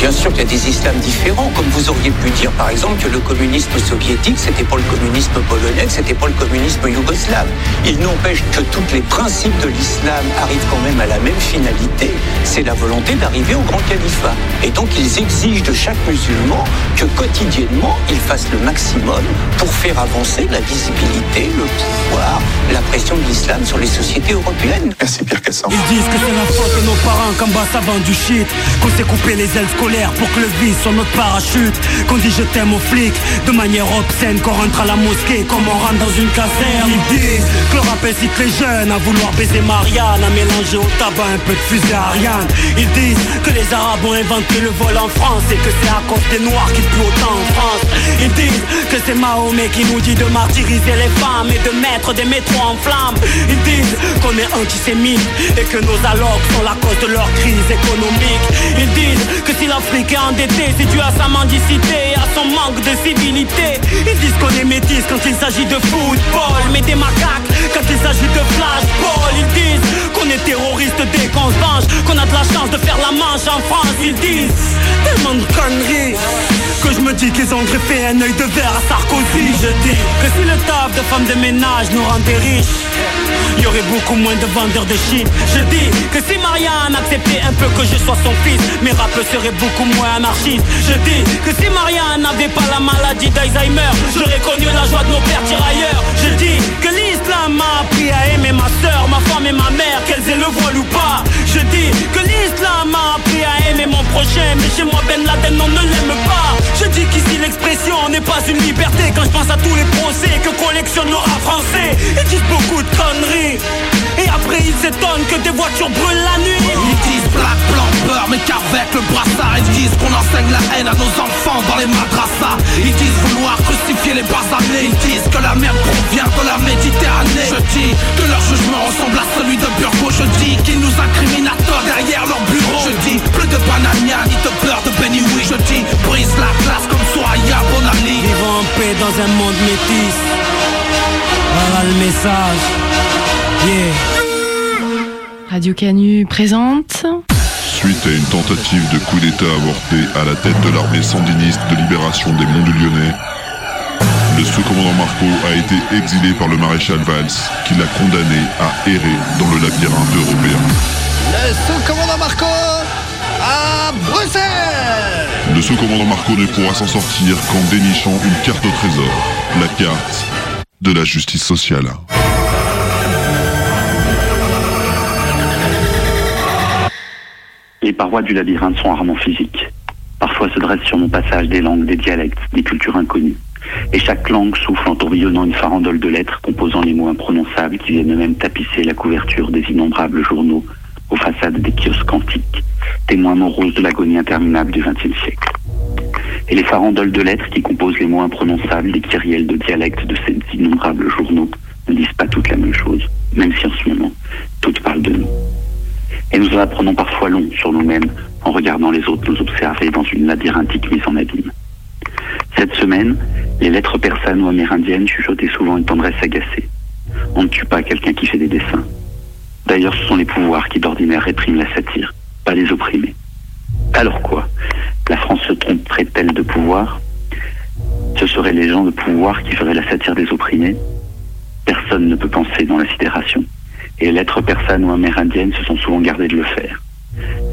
Bien sûr qu'il y a des islams différents, comme vous auriez pu dire par exemple que le communisme soviétique, c'était pas le communisme polonais, c'était pas le communisme yougoslave. Il n'empêche que tous les principes de l'islam arrivent quand même à la même finalité, c'est la volonté d'arriver au grand califat. Et donc ils exigent de chaque musulman que quotidiennement il fasse le maximum pour faire avancer la visibilité, le pouvoir, la pression de l'islam sur les sociétés européennes. Merci Pierre Cassan. Ils disent que c'est la faute de nos parents qu'en bas ça vend du shit, qu'on s'est coupé les ailes pour que le vice sur notre parachute. Qu'on dit je t'aime aux flics de manière obscène Qu'on rentre à la mosquée comme on rentre dans une caserne. Ils disent que le rap incite les jeunes à vouloir baiser Marianne À mélanger au tabac un peu de fusée Ariane. Ils disent que les arabes ont inventé le vol en France Et que c'est à cause des noirs qu'ils plus autant en France. Ils disent que c'est Mahomet qui nous dit de martyriser les femmes Et de mettre des métros en flammes. Ils disent qu'on est antisémite Et que nos allocs sont la cause de leur crise économique. Ils disent que si la l'Afrique est endetté, c'est dû à sa mendicité à son manque de civilité. Ils disent qu'on est métis quand il s'agit de football, mais des macaques quand il s'agit de flashball. Ils disent qu'on est terroriste dès qu'on se qu'on a de la chance de faire la manche en France. Ils disent tellement de conneries que je me dis qu'ils ont greffé un œil de verre à Sarkozy. Je dis que si le taf de femme de ménage nous rendait riches, il y aurait beaucoup moins de vendeurs de shit. Je dis que si Marianne acceptait un peu que je sois son fils, mes rappeurs seraient beaucoup moins anarchiste Je dis que si Maria n'avait pas la maladie d'Alzheimer J'aurais connu la joie de nos pères tirailleurs Je dis que l'islam m'a appris à aimer ma soeur, ma femme et ma mère Qu'elles aient le voile ou pas Je dis que l'islam m'a appris à aimer mon prochain Mais chez moi Ben Laden on ne l'aime pas Je dis qu'ici l'expression n'est pas une liberté. Quand je pense à tous les procès que collectionne le rap français Ils disent beaucoup de conneries. Et après ils s'étonnent que des voitures brûlent la nuit. Ils disent black, blanc, beurre mais qu'avec le brassard Ils disent qu'on enseigne la haine à nos enfants dans les madrassas. Ils disent vouloir crucifier les basanés Ils disent que la merde provient de la Méditerranée. Je dis que leur jugement ressemble à celui de Burgo. Je dis qu'ils nous incriminent à tort derrière leur bureau. Je dis plus de banania ni de beurre de Benny Oui Je dis brise la glace comme Soraya Bonali Vivons en paix dans un monde métis Voilà le message Yeah Radio Canu présente. Suite à une tentative de coup d'État avorté à la tête de l'armée sandiniste de libération des Monts du Lyonnais, le sous-commandant Marco a été exilé par le maréchal Valls, qui l'a condamné à errer dans le labyrinthe européen. Le sous-commandant Marco à Bruxelles Le sous-commandant Marco ne pourra s'en sortir qu'en dénichant une carte au trésor, la carte de la justice sociale. Les parois du labyrinthe sont rarement physiques. Parfois se dressent sur mon passage des langues, des dialectes, des cultures inconnues. Et chaque langue souffle en tourbillonnant une farandole de lettres composant les mots imprononçables qui viennent même tapisser la couverture des innombrables journaux aux façades des kiosques antiques, témoins moroses de l'agonie interminable du XXe siècle. Et les farandoles de lettres qui composent les mots imprononçables des kyrielles de dialectes de ces innombrables journaux ne disent pas toutes la même chose, même si en ce moment, toutes parlent de nous. Et nous en apprenons parfois long sur nous-mêmes en regardant les autres nous observer dans une labyrinthique mise en abîme. Cette semaine, les lettres persanes ou amérindiennes chuchotaient souvent une tendresse agacée. On ne tue pas quelqu'un qui fait des dessins. D'ailleurs, ce sont les pouvoirs qui d'ordinaire répriment la satire, les opprimés. Alors quoi? La France se tromperait-elle de pouvoir? Ce seraient les gens de pouvoir qui feraient la satire des opprimés? Personne ne peut penser dans la sidération. Et les lettres persanes ou amérindiennes se sont souvent gardées de le faire.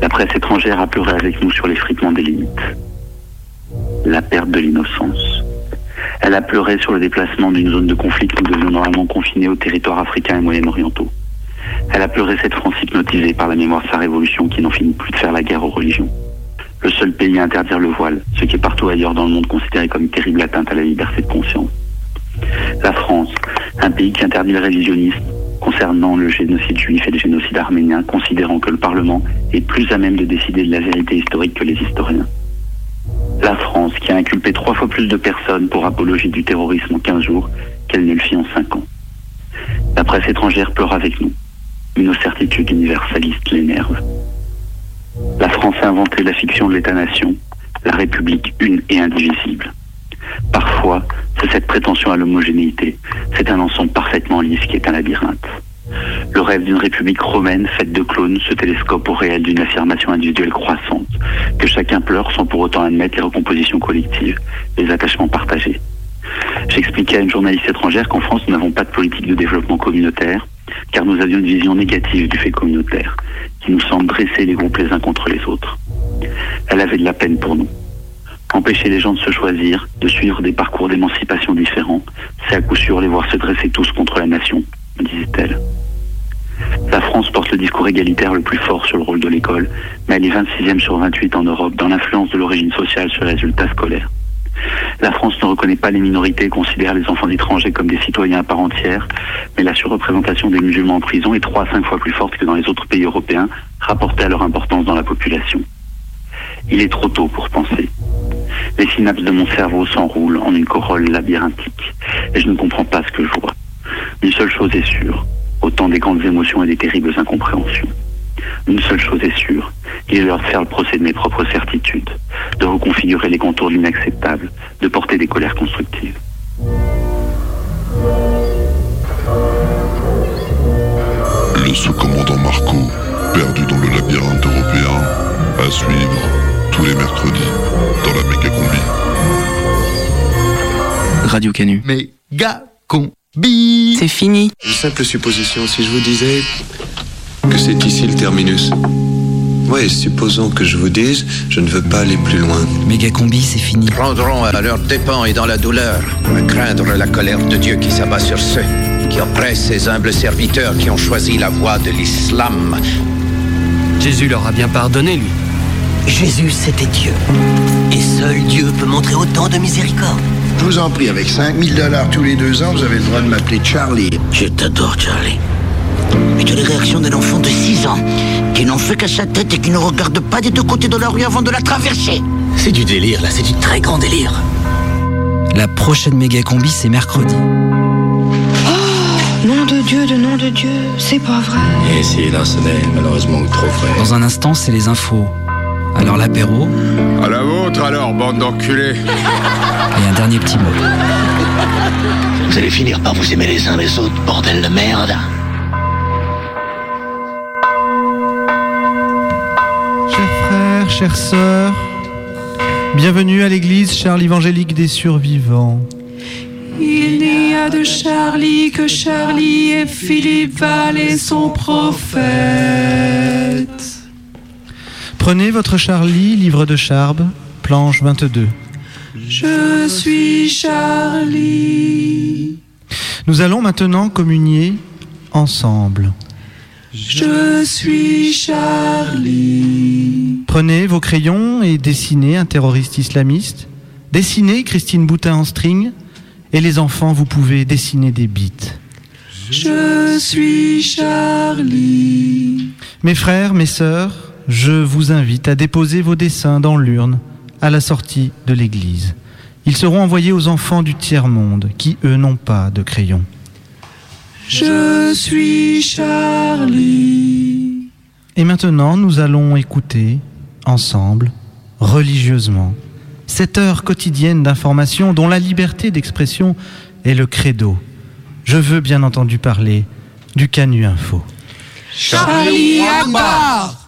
La presse étrangère a pleuré avec nous sur l'effritement des limites. La perte de l'innocence. Elle a pleuré sur le déplacement d'une zone de conflit que nous devions normalement confiner aux territoires africains et moyen-orientaux. Elle a pleuré cette France hypnotisée par la mémoire de sa révolution qui n'en finit plus de faire la guerre aux religions. Le seul pays à interdire le voile, ce qui est partout ailleurs dans le monde considéré comme une terrible atteinte à la liberté de conscience. La France, un pays qui interdit le révisionnisme concernant le génocide juif et le génocide arménien, considérant que le Parlement est plus à même de décider de la vérité historique que les historiens. La France, qui a inculpé trois fois plus de personnes pour apologie du terrorisme en 15 jours qu'elle ne le fit en 5 ans. La presse étrangère pleure avec nous, mais nos certitudes universalistes l'énervent. La France a inventé la fiction de l'État-nation, la République une et indivisible. Parfois, c'est cette prétention à l'homogénéité, c'est un ensemble parfaitement lisse qui est un labyrinthe. Le rêve d'une république romaine faite de clones se télescope au réel d'une affirmation individuelle croissante, que chacun pleure sans pour autant admettre les recompositions collectives, les attachements partagés. J'expliquais à une journaliste étrangère qu'en France, nous n'avons pas de politique de développement communautaire, car nous avions une vision négative du fait communautaire, qui nous semble dresser les groupes les uns contre les autres. Elle avait de la peine pour nous. Empêcher les gens de se choisir, de suivre des parcours d'émancipation différents, c'est à coup sûr les voir se dresser tous contre la nation, me disait-elle. La France porte le discours égalitaire le plus fort sur le rôle de l'école, mais elle est 26e sur 28 en Europe dans l'influence de l'origine sociale sur les résultats scolaires. La France ne reconnaît pas les minorités et considère les enfants étrangers comme des citoyens à part entière, mais la surreprésentation des musulmans en prison est 3 à 5 fois plus forte que dans les autres pays européens, rapportée à leur importance dans la population. Il est trop tôt pour penser. Les synapses de mon cerveau s'enroulent en une corolle labyrinthique, et je ne comprends pas ce que je vois. Une seule chose est sûre, autant des grandes émotions et des terribles incompréhensions. Une seule chose est sûre, il est l'heure de faire le procès de mes propres certitudes, de reconfigurer les contours de l'inacceptable, de porter des colères constructives. Le sous-commandant Marco, perdu dans le labyrinthe européen, à suivre tous les mercredis dans la méga combi. Radio Canu. Méga combi C'est fini. Une simple supposition, si je vous disais que c'est ici le terminus. Oui, supposons que je vous dise, je ne veux pas aller plus loin. Méga combi, c'est fini. Prendront à leur dépens et dans la douleur, à craindre la colère de Dieu qui s'abat sur ceux qui oppressent ces humbles serviteurs qui ont choisi la voie de l'islam. Jésus leur a bien pardonné, lui. Jésus, c'était Dieu. Et seul Dieu peut montrer autant de miséricorde. Je vous en prie, avec 5000 dollars tous les deux ans, vous avez le droit de m'appeler Charlie. Je t'adore, Charlie. Mais tu as les réactions d'un enfant de 6 ans qui n'en fait qu'à sa tête et qui ne regarde pas des deux côtés de la rue avant de la traverser. C'est du délire, là, c'est du très grand délire. La prochaine méga combi, c'est mercredi. Oh, nom de Dieu, de nom de Dieu, c'est pas vrai. Et si là, ce n'est malheureusement que trop vrai. Dans un instant, c'est les infos. Alors l'apéro. À la vôtre alors, bande d'enculés. Et un dernier petit mot. Vous allez finir par vous aimer les uns les autres, bordel de merde. Chères sœurs, bienvenue à l'église Charles évangélique des survivants. Il n'y a de Charlie que Charlie et Philippe Val et son prophète. Prenez votre Charlie, livre de Charbe, planche 22. Je suis Charlie. Nous allons maintenant communier ensemble. Je suis Charlie. Prenez vos crayons et dessinez un terroriste islamiste. Dessinez Christine Boutin en string. Et les enfants, vous pouvez dessiner des bites. Je suis Charlie. Mes frères, mes sœurs, je vous invite à déposer vos dessins dans l'urne à la sortie de l'église. Ils seront envoyés aux enfants du tiers-monde qui, eux, n'ont pas de crayon. Je suis Charlie. Et maintenant, nous allons écouter, ensemble, religieusement, cette heure quotidienne d'information dont la liberté d'expression est le credo. Je veux bien entendu parler du Canu Info. Charlie Akbar